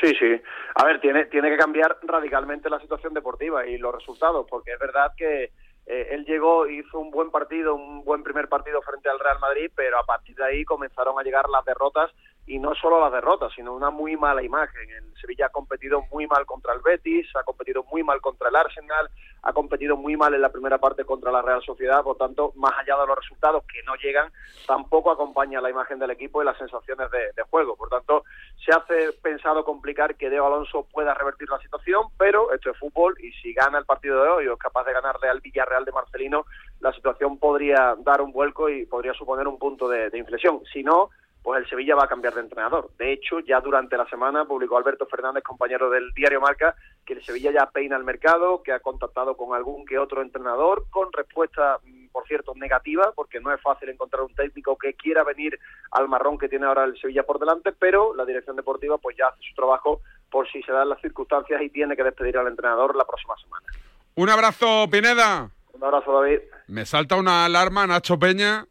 Sí, sí. A ver, tiene, tiene que cambiar radicalmente la situación deportiva y los resultados, porque es verdad que eh, él llegó, hizo un buen partido, un buen primer partido frente al Real Madrid, pero a partir de ahí comenzaron a llegar las derrotas y no solo las derrotas, sino una muy mala imagen. El Sevilla ha competido muy mal contra el Betis, ha competido muy mal contra el Arsenal, ha competido muy mal en la primera parte contra la Real Sociedad, por tanto, más allá de los resultados que no llegan, tampoco acompaña la imagen del equipo y las sensaciones de, juego. Por tanto, se hace pensado complicar que Diego Alonso pueda revertir la situación, pero esto es fútbol y si gana el partido de hoy o es capaz de ganarle al Villarreal de Marcelino, la situación podría dar un vuelco y podría suponer un punto de inflexión. Si no, pues el Sevilla va a cambiar de entrenador. De hecho, ya durante la semana publicó Alberto Fernández, compañero del diario Marca, que el Sevilla ya peina el mercado, que ha contactado con algún que otro entrenador, con respuesta, mm, por cierto, negativa, porque no es fácil encontrar un técnico que quiera venir al marrón que tiene ahora el Sevilla por delante, pero la dirección deportiva pues ya hace su trabajo por si se dan las circunstancias y tiene que despedir al entrenador la próxima semana. Un abrazo, Pineda. Un abrazo, David. Me salta una alarma, Nacho Peña,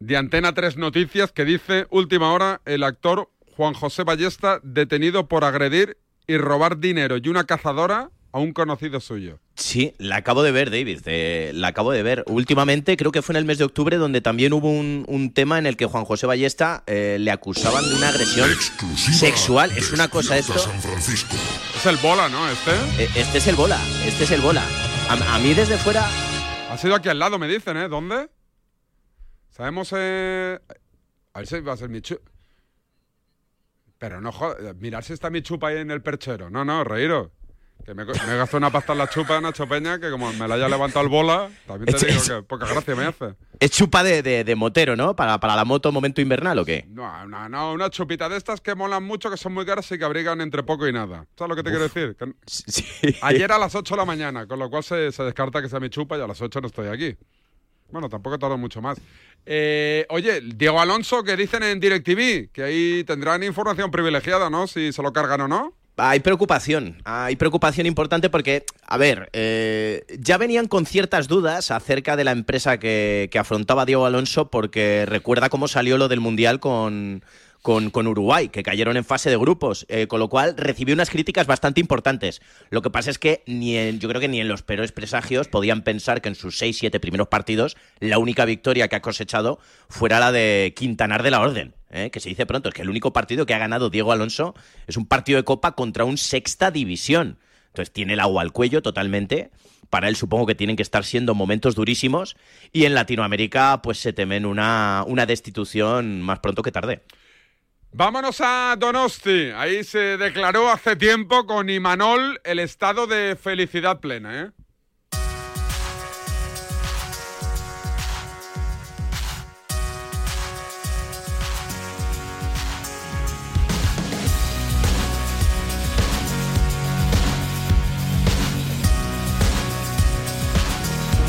de Antena 3 Noticias, que dice, última hora, el actor Juan José Ballesta detenido por agredir y robar dinero y una cazadora a un conocido suyo. Sí, la acabo de ver, David. eh, la acabo de ver. Últimamente, creo que fue en el mes de octubre, donde también hubo un, un tema en el que Juan José Ballesta eh, le acusaban de una agresión sexual. Es una cosa esto. Es el bola, ¿no? Este. Eh, Este es el bola. Este es el bola. A, a mí desde fuera. Ha sido aquí al lado, me dicen, ¿eh? ¿Dónde? Sabemos. Eh... A ver si va a ser mi chupa. Pero no jodas. Mirar si está mi chupa ahí en el perchero. No, no, reíros. Que me, me gasto una pasta en la chupa, Nacho Peña, que como me la haya levantado el bola, también te digo que poca gracia me hace. ¿Es chupa de, de- de motero, no? Para, para la moto momento invernal o qué? No, no, no, una chupita de estas que molan mucho, que son muy caras y que abrigan entre poco y nada. ¿Sabes lo que te quiero decir? Que- Ayer a las 8 de la mañana, con lo cual se, se descarta que sea mi chupa y a las 8 no estoy aquí. Bueno, tampoco tardo mucho más. Eh, oye, Diego Alonso, que dicen en DirecTV, que ahí tendrán información privilegiada, ¿no? Si se lo cargan o no. Hay preocupación, hay preocupación importante porque, a ver, eh, ya venían con ciertas dudas acerca de la empresa que, que afrontaba Diego Alonso porque recuerda cómo salió lo del Mundial con, con, con Uruguay, que cayeron en fase de grupos, eh, con lo cual recibió unas críticas bastante importantes. Lo que pasa es que ni en, yo creo que ni en los peores presagios podían pensar que en sus 6-7 primeros partidos la única victoria que ha cosechado fuera la de Quintanar de la Orden. ¿eh? que se dice pronto, es que el único partido que ha ganado Diego Alonso es un partido de Copa contra un sexta división. Entonces tiene el agua al cuello totalmente. Para él supongo que tienen que estar siendo momentos durísimos. Y en Latinoamérica, pues se temen una, una destitución más pronto que tarde. Vámonos a Donosti. Ahí se declaró hace tiempo con Imanol el estado de felicidad plena, ¿eh?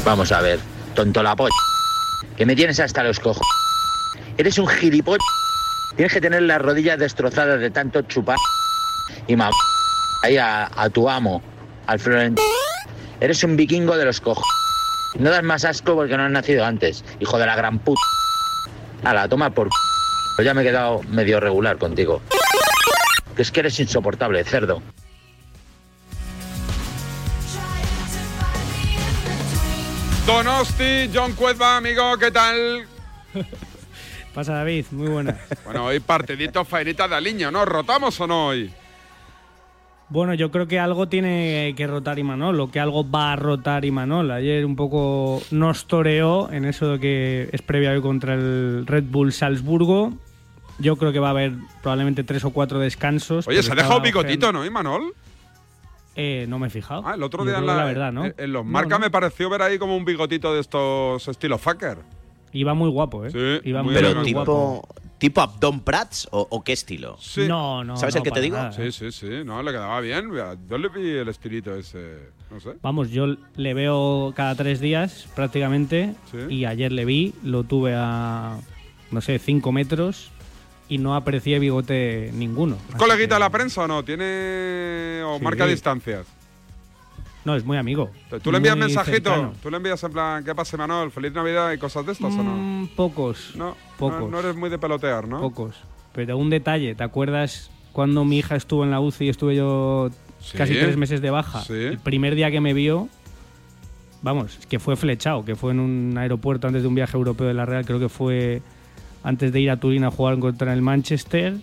Vamos a ver, tonto la polla. Que me tienes hasta los cojos. Eres un gilipollas. Tienes que tener las rodillas destrozadas de tanto chupar. Y ma... Ahí a, a tu amo, al Florentino. Eres un vikingo de los cojos. No das más asco porque no has nacido antes, hijo de la gran puta. la toma por... Pues ya me he quedado medio regular contigo. Que es que eres insoportable, cerdo. Donosti, John Cuezba, amigo, ¿qué tal? Pasa David, muy buena. Bueno, hoy partidito faenita de Aliño, ¿no? ¿Rotamos o no hoy? Bueno, yo creo que algo tiene que rotar Imanol, o que algo va a rotar Imanol. Ayer un poco nos toreó en eso de que es previa hoy contra el Red Bull Salzburgo. Yo creo que va a haber probablemente tres o cuatro descansos. Oye, se ha dejado bigotito, ojeando. ¿no, Imanol? Eh, no me he fijado. Ah, el otro día en, la, la verdad, ¿no? en- los No, marcas no. me pareció ver ahí como un bigotito de estos estilo fucker. Iba muy guapo, ¿eh? Sí, Iba muy Pero muy tipo, guapo. tipo Abdon Prats o, o qué estilo? Sí. No, no. ¿Sabes no, el que te digo? nada. Sí, sí, sí, no, le quedaba bien. Yo le vi el estilito ese, no sé. Vamos, yo le veo cada tres días prácticamente Sí. y ayer le vi, lo tuve a, no sé, cinco metros y no aprecié bigote ninguno. ¿Es coleguita de la prensa o no? ¿Tiene o Sí. marca distancias? No, es muy amigo. ¿Tú le envías Muy mensajito? cercano. ¿Tú le envías en plan, qué pasa, Manuel? ¿Feliz Navidad y cosas de estas o no? Mm, pocos. No, pocos. No, no eres muy de pelotear, ¿no? Pocos. Pero un detalle, ¿te acuerdas cuando mi hija estuvo en la UCI y estuve yo Sí. casi tres meses de baja? Sí. El primer día que me vio, vamos, que fue flechado, que fue en un aeropuerto antes de un viaje europeo de la Real, creo que fue antes de ir a Turín a jugar contra el Manchester.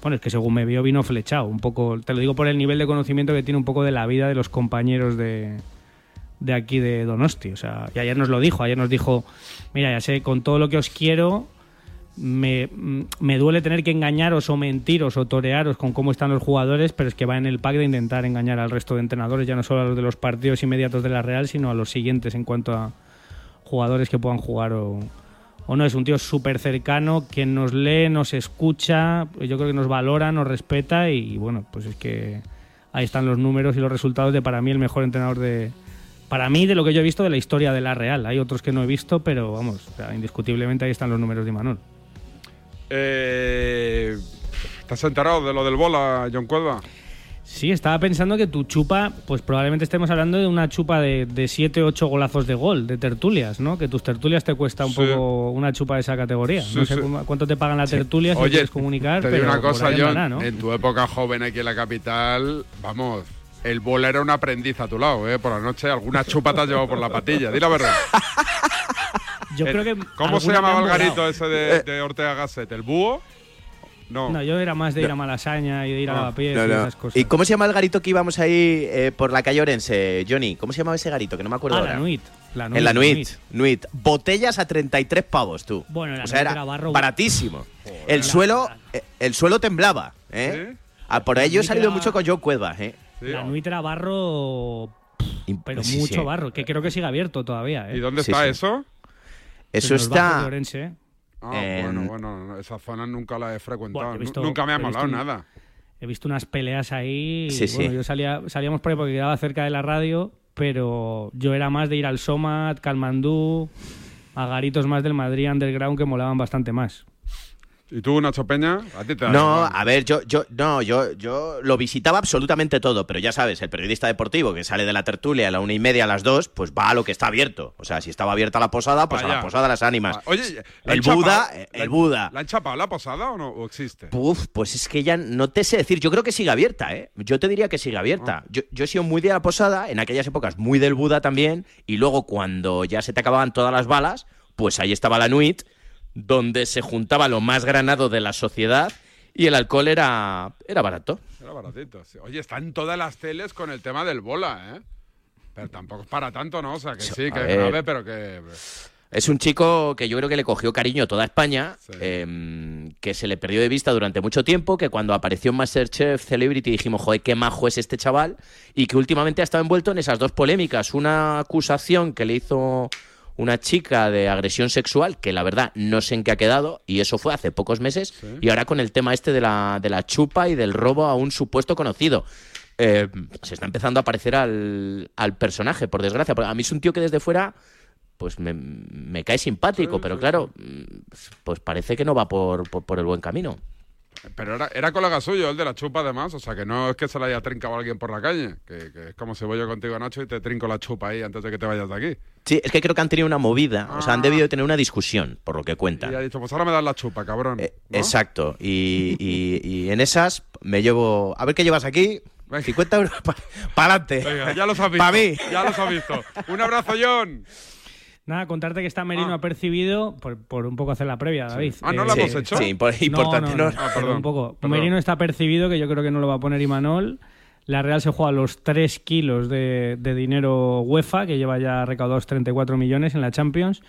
Bueno, es que según me vio vino flechado, un poco, te lo digo por el nivel de conocimiento que tiene un poco de la vida de los compañeros de, de aquí de Donosti. O sea, y ayer nos lo dijo, ayer nos dijo, mira, ya sé, con todo lo que os quiero, me, me duele tener que engañaros o mentiros o torearos con cómo están los jugadores, pero es que va en el pack de intentar engañar al resto de entrenadores, ya no solo a los de los partidos inmediatos de la Real, sino a los siguientes en cuanto a jugadores que puedan jugar o, o no. Es un tío súper cercano, que nos lee, nos escucha, yo creo que nos valora, nos respeta y bueno, pues es que ahí están los números y los resultados de para mí el mejor entrenador de... Para mí, de lo que yo he visto de la historia de la Real. Hay otros que no he visto, pero vamos, indiscutiblemente ahí están los números de Imanol. Eh, ¿Estás enterado de lo del bola, John Cuelva? Sí, estaba pensando que tu chupa, pues probablemente estemos hablando de una chupa de, de 7, 8 golazos de gol, de tertulias, ¿no? Que tus tertulias te cuesta un Sí. poco una chupa de esa categoría. Sí, no sé sí. cuánto te pagan la tertulia si Oye, quieres comunicar, te pero una cosa, John. En tu época joven aquí en la capital, vamos, el bola era un aprendiz a tu lado, ¿eh? Por la noche alguna chupa te has llevado por la patilla. Di la verdad. Yo Eh, creo que ¿Cómo se llamaba el garito ese de, de Ortega Gasset? ¿El búho? No. No, yo era más de ir a Malasaña y de ir a Lavapiés No, y esas cosas. ¿Y cómo se llama el garito que íbamos ahí eh, por la calle Orense, Johnny? ¿Cómo se llamaba ese garito? Que no me acuerdo Ah, ahora. la Nuit. La en la Nuit, Nuit, Nuit. Botellas a 33 pavos, tú. Bueno, la o sea, Nuit era, era barro- baratísimo. El suelo, eh, el suelo temblaba, ¿eh? Ah, por ahí yo he Nuit salido era- mucho con Joe Cueva, ¿eh? La Nuit era barro, pero Sí, mucho sí. barro, que creo que sigue abierto todavía. ¿eh? ¿Y dónde Sí, está sí. eso? Eso está. ¿Eh? Ah, En- bueno, bueno, no, esa zona nunca la he frecuentado. Bueno, he Nu- visto- nunca me ha molado un- nada. He visto unas peleas ahí. y, Sí, bueno, sí. yo salía, salíamos por ahí porque quedaba cerca de la radio, pero yo era más de ir al Somat, Calmandú, a garitos más del Madrid Underground que molaban bastante más. ¿Y tú, Nacho Peña? A ti te No, a ver, yo, yo, no, yo, yo lo visitaba absolutamente todo, pero ya sabes, el periodista deportivo que sale de la tertulia a la una y media a las dos, pues va a lo que está abierto. O sea, si estaba abierta la posada, pues a la posada las ánimas. Ah, Oye, ¿la el chapado? Buda, ¿La el han- Buda. ¿La han chapado la posada o no? ¿O existe? Uf, pues es que ya no te sé decir. Yo creo que sigue abierta, ¿eh? Yo te diría que sigue Ah. abierta. Yo, yo he sido muy de la posada, en aquellas épocas muy del Buda también, y luego cuando ya se te acababan todas las balas, pues ahí estaba la Nuit, donde se juntaba lo más granado de la sociedad y el alcohol era, era barato. Era baratito. sí. Oye, están todas las teles con el tema del bola, ¿eh? Pero tampoco es para tanto, ¿no? O sea, que sí, que es grave, pero que... Es un chico que yo creo que le cogió cariño a toda España, em, que se le perdió de vista durante mucho tiempo, que cuando apareció en Masterchef Celebrity dijimos, joder, qué majo es este chaval, y que últimamente ha estado envuelto en esas dos polémicas. Una acusación que le hizo una chica de agresión sexual, que la verdad no sé en qué ha quedado, y eso fue hace pocos meses, y ahora con el tema este de la, de la chupa y del robo a un supuesto conocido. Eh, se está empezando a parecer al, al personaje, por desgracia. Porque a mí es un tío que desde fuera pues me, me cae simpático, pero claro, pues parece que no va por, por, por el buen camino. Pero era, era colega suyo, el de la chupa además, o sea que no es que se la haya trincado a alguien por la calle, que, que es como si voy yo contigo, Nacho, y te trinco la chupa ahí antes de que te vayas de aquí. Sí, es que creo que han tenido una movida, o sea, han debido de tener una discusión, por lo que cuentan. Y ha dicho, pues ahora me das la chupa, cabrón. Eh, ¿no? Exacto, y, y- y en esas me llevo... A ver qué llevas aquí, 50 euros para adelante. Venga, ya los has visto. Para mí. Ya los has visto. Un abrazo, John. Nada, contarte que está Merino ha percibido, por, por un poco hacer la previa, David. Ah, ¿no la hemos hecho? Sí, impor- importante, No, no, ¿no? no, Ah, perdón. un poco. Perdón. Merino está percibido, que yo creo que no lo va a poner Imanol. La Real se juega los 3 kilos de, de dinero UEFA, que lleva ya recaudados 34 millones en la Champions.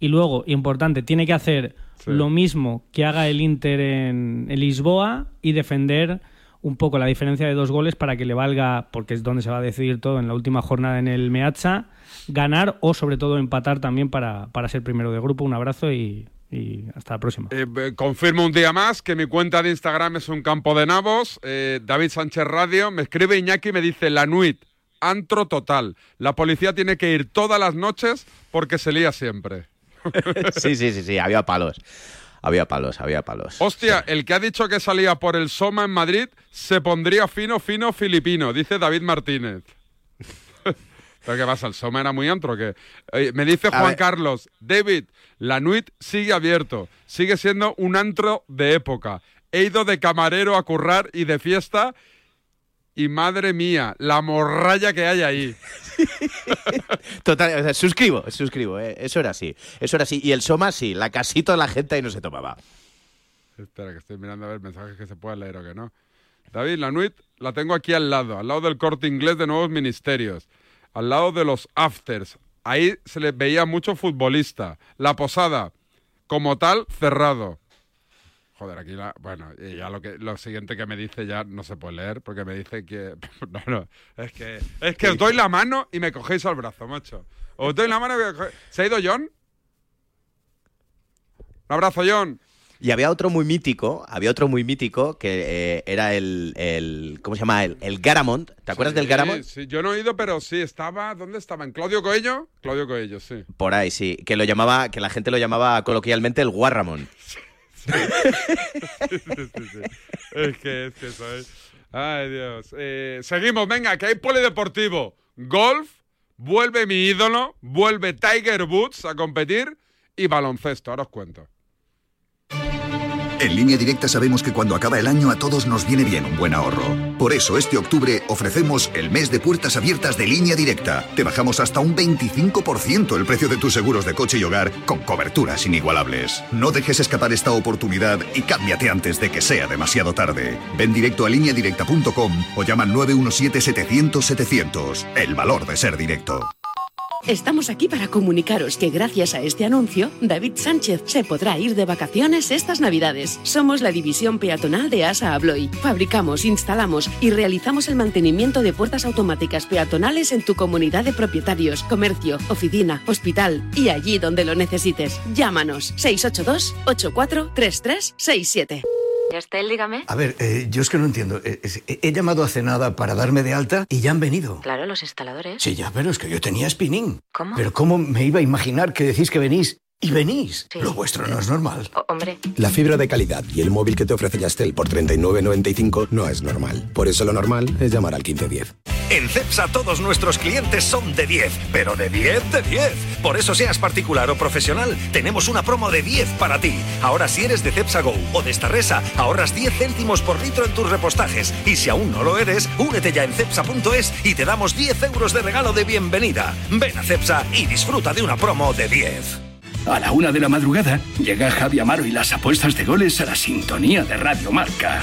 Y luego, importante, tiene que hacer lo mismo que haga el Inter en, en Lisboa y defender un poco la diferencia de dos goles para que le valga, porque es donde se va a decidir todo en la última jornada en el Meazza, ganar o sobre todo empatar también para, para ser primero de grupo. Un abrazo y, y hasta la próxima. Eh, eh, confirmo un día más que mi cuenta de Instagram es un campo de nabos. Eh, David Sánchez Radio. Me escribe Iñaki y me dice la nuit, antro total. La policía tiene que ir todas las noches porque se lía siempre. Sí, sí, sí, sí, había palos. Había palos, había palos. Hostia, el que ha dicho que salía por el Soma en Madrid se pondría fino, fino filipino, dice David Martínez. ¿Pero qué pasa? ¿El Soma era muy antro qué? Oye, me dice Juan. Carlos, David, la Nuit sigue abierto, sigue siendo un antro de época. He ido de camarero a currar y de fiesta y madre mía, la morralla que hay ahí. Total, o sea, suscribo, suscribo, eh, eso era así. Eso era así. Y el Soma sí, la casita de la gente ahí no se tomaba. Espera, que estoy mirando a ver mensajes que se puedan leer o que no. David, la Nuit la tengo aquí al lado, al lado del corte inglés de nuevos ministerios, al lado de los afters. Ahí se les veía mucho futbolista. La posada, como tal, cerrado. Joder, aquí la. Bueno, y ya lo que lo siguiente que me dice ya no se puede leer, porque me dice que. No, no. Es que. Es que os doy la mano y me cogéis al brazo, macho. Os doy la mano y me cogéis. ¿Se ha ido John? Un abrazo, John. Y había otro muy mítico, había otro muy mítico que eh, era el, el- ¿cómo se llama? El, el Garamond. ¿Te acuerdas del Garamond? Sí, yo no he ido, pero sí, estaba. ¿Dónde estaba? ¿En Claudio Coello? Claudio Coello, sí. Por ahí, sí. Que lo llamaba, que la gente lo llamaba coloquialmente el Guarramón. Es que es que eso es. Ay, Dios. Eh, seguimos, venga, que hay polideportivo. Golf, vuelve mi ídolo, vuelve Tiger Woods a competir y baloncesto. Ahora os cuento. En línea directa sabemos que cuando acaba el año a todos nos viene bien un buen ahorro. Por eso este octubre ofrecemos el mes de puertas abiertas de línea directa. Te bajamos hasta un 25% el precio de tus seguros de coche y hogar con coberturas inigualables. No dejes escapar esta oportunidad y cámbiate antes de que sea demasiado tarde. Ven directo a lineadirecta.com o llama al 917-700-700. El valor de ser directo. Estamos aquí para comunicaros que gracias a este anuncio, David Sánchez se podrá ir de vacaciones estas Navidades. Somos la división peatonal de ASA Abloy. Fabricamos, instalamos y realizamos el mantenimiento de puertas automáticas peatonales en tu comunidad de propietarios, comercio, oficina, hospital y allí donde lo necesites. Llámanos 682 843367. Estel, dígame. A ver, eh, yo es que no entiendo. Eh, es- he, he llamado hace nada para darme de alta y ya han venido. Claro, los instaladores. Sí, ya, pero es que yo tenía spinning. ¿Cómo? Pero ¿cómo me iba a imaginar que decís que venís y venís? Sí. Lo vuestro no es normal. O- hombre, La fibra de calidad y el móvil que te ofrece Yastel por 39.95 no es normal. Por eso lo normal es llamar al 1510. En CEPSA todos nuestros clientes son de 10, pero de 10 de 10. Por eso seas particular o profesional, tenemos una promo de 10 para ti. Ahora si eres de CEPSA Go o de Starresa, ahorras 10 céntimos por litro en tus repostajes. Y si aún no lo eres, únete ya en cepsa.es y te damos 10 euros de regalo de bienvenida. Ven a CEPSA y disfruta de una promo de 10. A la una de la madrugada llega Javi Amaro y las apuestas de goles a la sintonía de Radio Marca.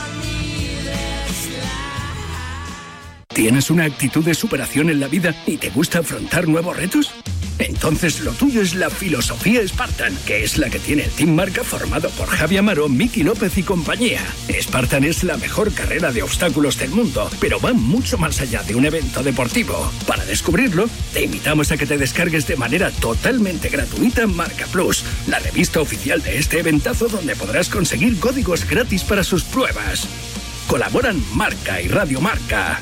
¿Tienes una actitud de superación en la vida y te gusta afrontar nuevos retos? Entonces lo tuyo es la filosofía Spartan, que es la que tiene el Team Marca formado por Javi Amaro, Miki López y compañía. Spartan es la mejor carrera de obstáculos del mundo, pero va mucho más allá de un evento deportivo. Para descubrirlo, te invitamos a que te descargues de manera totalmente gratuita Marca Plus, la revista oficial de este eventazo donde podrás conseguir códigos gratis para sus pruebas. Colaboran Marca y Radio Marca.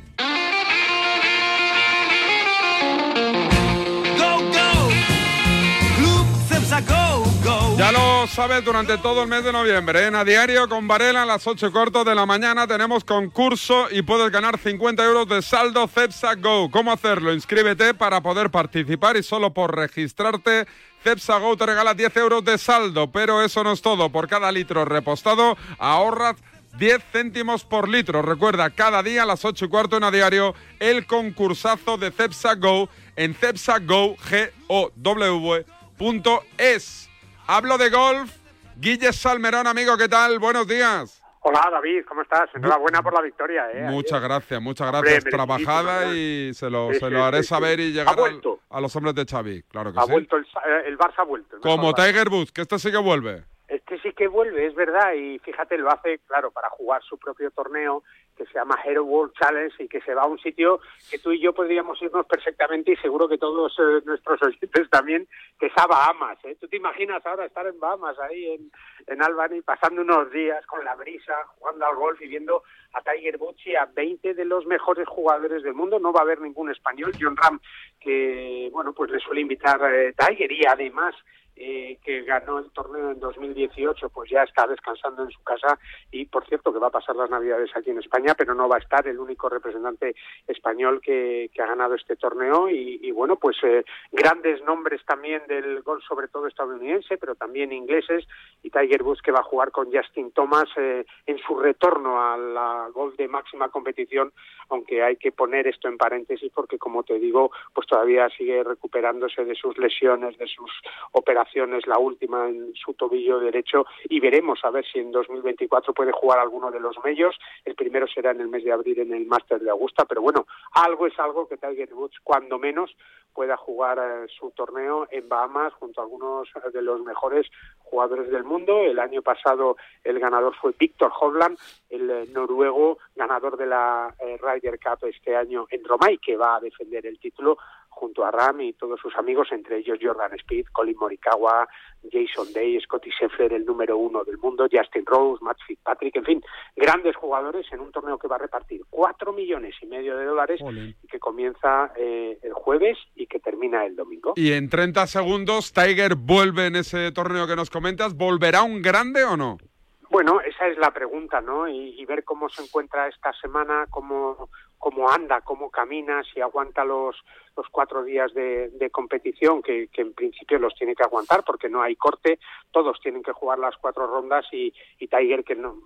Ya lo sabes, durante todo el mes de noviembre, en A Diario con Varela a las 8 cortos de la mañana tenemos concurso y puedes ganar 50 euros de saldo Cepsa Go. ¿Cómo hacerlo? Inscríbete para poder participar y solo por registrarte Cepsa Go te regala 10 euros de saldo, pero eso no es todo. Por cada litro repostado ahorras 10 céntimos por litro. Recuerda, cada día a las 8 y cuarto en A Diario el concursazo de Cepsa Go en cepsago.es. Hablo de golf. Guille Salmerón, amigo, ¿qué tal? Buenos días. Hola David, ¿cómo estás? Enhorabuena por la victoria. ¿eh? Muchas gracias, muchas gracias. Trabajada y se lo, Sí, se sí, lo haré sí, saber y Ha llegar al- a los hombres de Xavi, claro que Ha sí. vuelto el, el Barça ha vuelto. el Como. Tiger Woods, que este sí que vuelve. Este sí que vuelve, es verdad, y fíjate, lo hace, claro, para jugar su propio torneo que se llama Hero World Challenge y que se va a un sitio que tú y yo podríamos irnos perfectamente y seguro que todos eh, nuestros oyentes también, que es a Bahamas. ¿eh? ¿Tú te imaginas ahora estar en Bahamas, ahí en, en Albany, pasando unos días con la brisa, jugando al golf y viendo a Tiger Woods a 20 de los mejores jugadores del mundo? No va a haber ningún español, John Ram, que, bueno, pues le suele invitar eh, Tiger y además eh, que ganó el torneo en 2018, pues ya está descansando en su casa. Y, por cierto, que va a pasar las Navidades aquí en España, pero no va a estar el único representante español que, ha ganado este torneo. Y, y, bueno, pues eh, grandes nombres también del gol, sobre todo estadounidense, pero también ingleses. Y Tiger Woods que va a jugar con Justin Thomas eh, en su retorno a la gol de máxima competición, aunque hay que poner esto en paréntesis porque, como te digo, pues todavía sigue recuperándose de sus lesiones, de sus operaciones, la última en su tobillo derecho y veremos a ver si en 2024 puede jugar alguno de los medios. El primero será en el mes de abril en el Máster de Augusta, pero bueno, algo es algo que Tiger Woods cuando menos pueda jugar eh, su torneo en Bahamas junto a algunos de los mejores jugadores del mundo. El año pasado el ganador fue Víctor Hovland, el eh, noruego ganador de la eh, Ryder Cup este año en Roma y que va a defender el título junto a Ram y todos sus amigos, entre ellos Jordan Speed, Colin Morikawa, Jason Day, Scotty Scheffler, el número uno del mundo, Justin Rose, Matt Fitzpatrick, en fin, grandes jugadores en un torneo que va a repartir cuatro millones y medio de dólares y que comienza eh, el jueves y que termina el domingo. Y en 30 segundos, Tiger vuelve en ese torneo que nos comentas. ¿Volverá un grande o no? Bueno, esa es la pregunta, ¿no? Y, y ver cómo se encuentra esta semana, cómo, cómo anda, cómo camina, si aguanta los, los cuatro días de, competición, que, en principio los tiene que aguantar porque no hay corte, todos tienen que jugar las cuatro rondas y, Tiger, que no,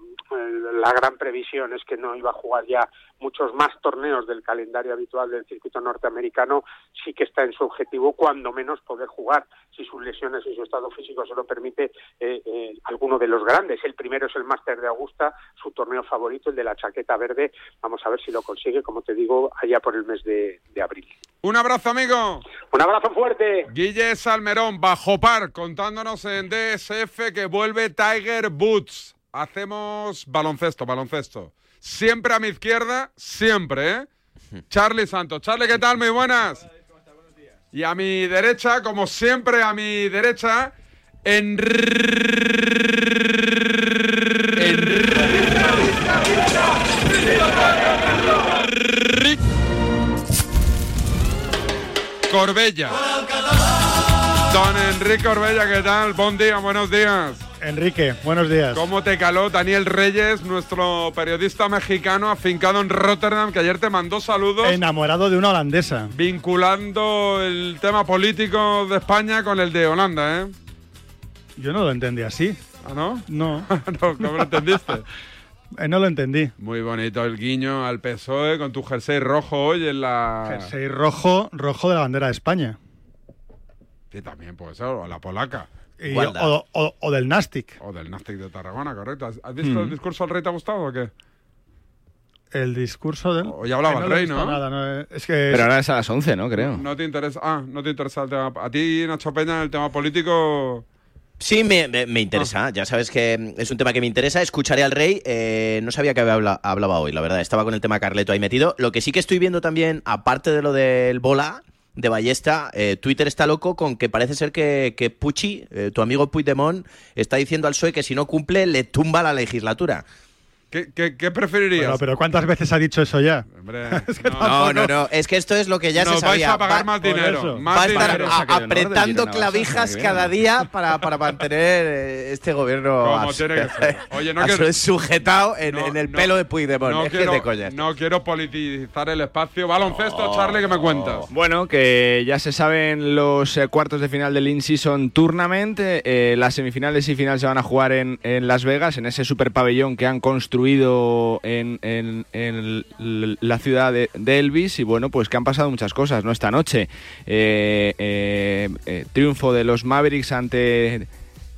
la gran previsión es que no iba a jugar ya muchos más torneos del calendario habitual del circuito norteamericano, sí que está en su objetivo, cuando menos poder jugar, si sus lesiones y su estado físico se lo permite, eh, eh, alguno de los grandes. El primero es el Máster de Augusta, su torneo favorito, el de la chaqueta verde. Vamos a ver si lo consigue, como te digo, allá por el mes de abril. Un abrazo, amigo. Un abrazo fuerte. Guille Salmerón, bajo par, contándonos en DSF que vuelve Tiger Woods. Hacemos baloncesto, baloncesto. Siempre a mi izquierda, siempre, ¿eh? Charlie Santos. Charlie, ¿qué tal? Muy buenas. Y a mi derecha, como siempre, a mi derecha, en... Corbella. Don Enrique Orbella, ¿qué tal? Buen día, buenos días. Enrique, buenos días. ¿Cómo te caló Daniel Reyes, nuestro periodista mexicano afincado en Rotterdam, que ayer te mandó saludos? Enamorado de una holandesa. Vinculando el tema político de España con el de Holanda, ¿eh? Yo no lo entendí así. ¿Ah, no? No. no ¿Cómo lo entendiste? Eh, no lo entendí. Muy bonito el guiño al PSOE con tu jersey rojo hoy en la... Jersey rojo, rojo de la bandera de España. Sí, también puede ser, o la polaca. Y- o, o- o del Nastic. O del Nastic de Tarragona, correcto. ¿Has- ¿Has visto Mm. el discurso del rey? ¿Te ha gustado o qué? El discurso del... O ya hablaba el rey, ¿no? Nada, no, eh, es que... Pero ahora es a las 11, ¿no? Creo. No te interesa... Ah, no te interesa el tema... A ti, Nacho Peña, el tema político... Sí, me, me- me interesa. Ya sabes que es un tema que me interesa. Escucharé al rey. Eh, no sabía que habla- hablaba hoy, la verdad. Estaba con el tema Carleto ahí metido. Lo que sí que estoy viendo también, aparte de lo del bola de Ballesta, eh, Twitter está loco con que parece ser que, que Pucci, eh, tu amigo Puigdemont, está diciendo al PSOE que si no cumple le tumba la legislatura. ¿Qué, qué, qué preferirías? Bueno, pero ¿cuántas veces ha dicho eso ya? Hombre, No, no, no. Es que esto es lo que ya Nos se sabía. vais a pagar Va- más dinero. Más va a estar dinero. a- apretando clavijas cada día para, para mantener eh, este gobierno Como abs- tiene que ser. Oye, no quiero- sujetado en, No, en el no, pelo de Puigdemont. No es quiero, de coña. no quiero politizar el espacio. Baloncesto, Charlie, ¿qué me cuentas? Bueno, que ya se saben los eh, cuartos de final del In-Season Tournament. eh, las semifinales y final se van a jugar en, en Las Vegas, en ese super pabellón que han construido en, en- la ciudad de, de Elvis. Y bueno, pues que han pasado muchas cosas, ¿no? Esta noche. Eh, eh, eh, triunfo de los Mavericks ante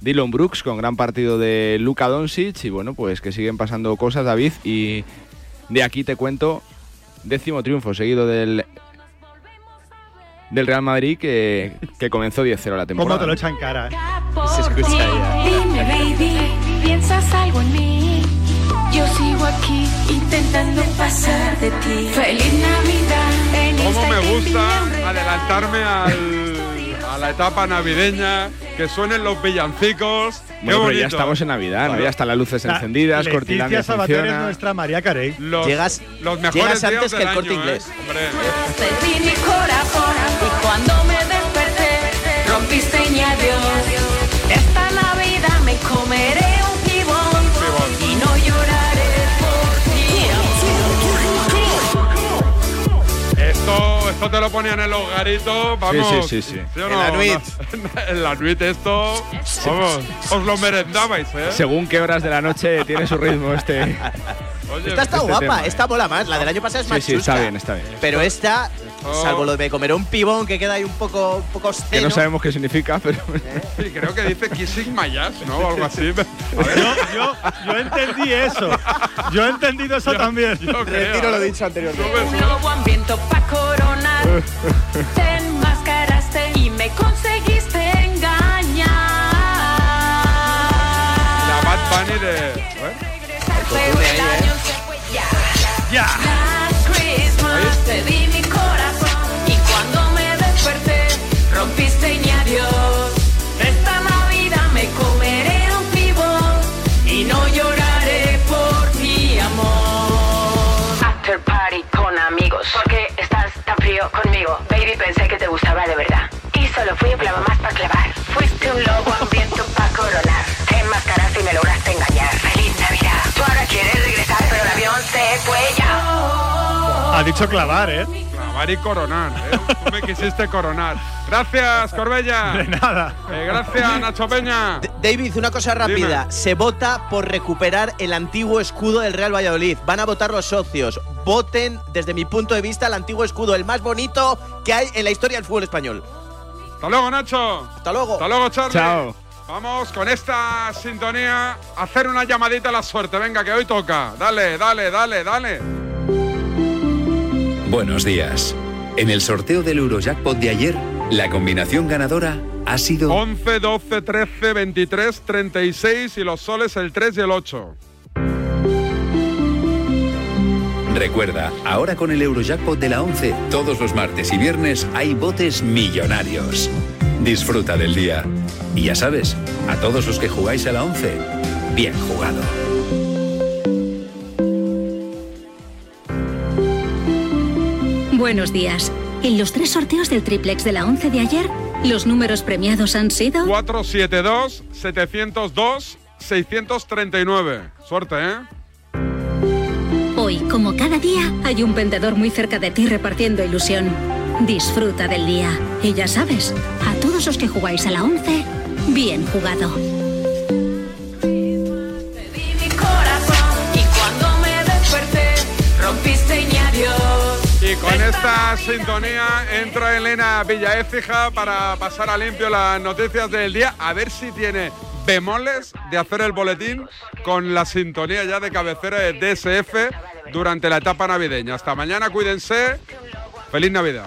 Dylan Brooks con gran partido de Luka Doncic. Y bueno, pues que siguen pasando cosas, David. Y de aquí te cuento. Décimo triunfo seguido del del Real Madrid que, que comenzó 10-0 la temporada. ¿Cómo te lo echa en cara? Se escucha ya. Dime, baby, ¿piensas algo en mí? Aquí intentando pasar de ti. Feliz Navidad. En ¿Cómo me gusta adelantarme al- a la etapa navideña? Que suenen los villancicos. Qué Bueno, pero ya estamos en Navidad, ¿no? Ya están las luces La- encendidas, Cortilandia Sabater es nuestra María Carey. Los, Llegas- los mejores llegas antes que el año, Corte ¿eh? Inglés. Hombre. Mi corazón y cuando me desperté rompiste mi adiós. Esta Navidad me comeré Esto, te lo ponían en los garitos, vamos. Sí, sí, sí, sí. En la nuit. en la nuit esto, vamos, os lo merendabais, ¿eh? Según qué horas de la noche tiene su ritmo este. Oye, Esta está este guapa, tema, ¿eh? esta mola más. La del año pasado es Sí, más sí, está chusca. bien, está bien. Pero esta, salvo lo de comer un pibón que queda ahí un poco, un poco Que no sabemos qué significa, pero. Sí, creo que dice Kissing My Ass, ¿no? O algo así. Yo, yo, yo entendí eso. Yo he entendido eso también. Yo Retiro lo ¿eh? dicho anteriormente. Ambiente pa' coronar. Te enmascaraste y me conseguiste engañar. La Bad Bunny de. ¿eh? Fue ya. Ya. Last Christmas te gustaba de verdad. Y solo fui un clavo más para clavar. Fuiste un lobo hambriento para coronar. Te enmascaraste y me lograste engañar. Feliz Navidad. Tú ahora quieres regresar, pero el avión se fue ya. Ha dicho clavar, ¿eh? Clavar y coronar, ¿eh? Tú me quisiste coronar. Gracias, Corbella. De nada. Eh, gracias, Nacho Peña. David, una cosa rápida. Dime. Se vota por recuperar el antiguo escudo del Real Valladolid. Van a votar los socios. Voten, desde mi punto de vista, el antiguo escudo, el más bonito que hay en la historia del fútbol español. Hasta luego, Nacho. Hasta luego. Hasta luego, Charlie. Chao. Vamos con esta sintonía a hacer una llamadita a la suerte. Venga, que hoy toca. Dale, dale, dale, dale. Buenos días. En el sorteo del Eurojackpot de ayer, la combinación ganadora ha sido 11, 12, 13, 23, 36 y los soles el 3 y el 8. Recuerda, ahora con el Eurojackpot de la 11, todos los martes y viernes hay botes millonarios. Disfruta del día. Y ya sabes, a todos los que jugáis a la 11, bien jugado. Buenos días. En los tres sorteos del triplex de la 11 de ayer, Los números premiados han sido 472 702 639. Suerte, ¿eh? Hoy, como cada día, hay un vendedor muy cerca de ti repartiendo ilusión. Disfruta del día. Y ya sabes, a todos los que jugáis a la 11, bien jugado. Y con esta sintonía entra Elena Villaécija para pasar a limpio las noticias del día, a ver si tiene bemoles de hacer el boletín con la sintonía ya de cabecera de DSF durante la etapa navideña. Hasta mañana, cuídense. Feliz Navidad.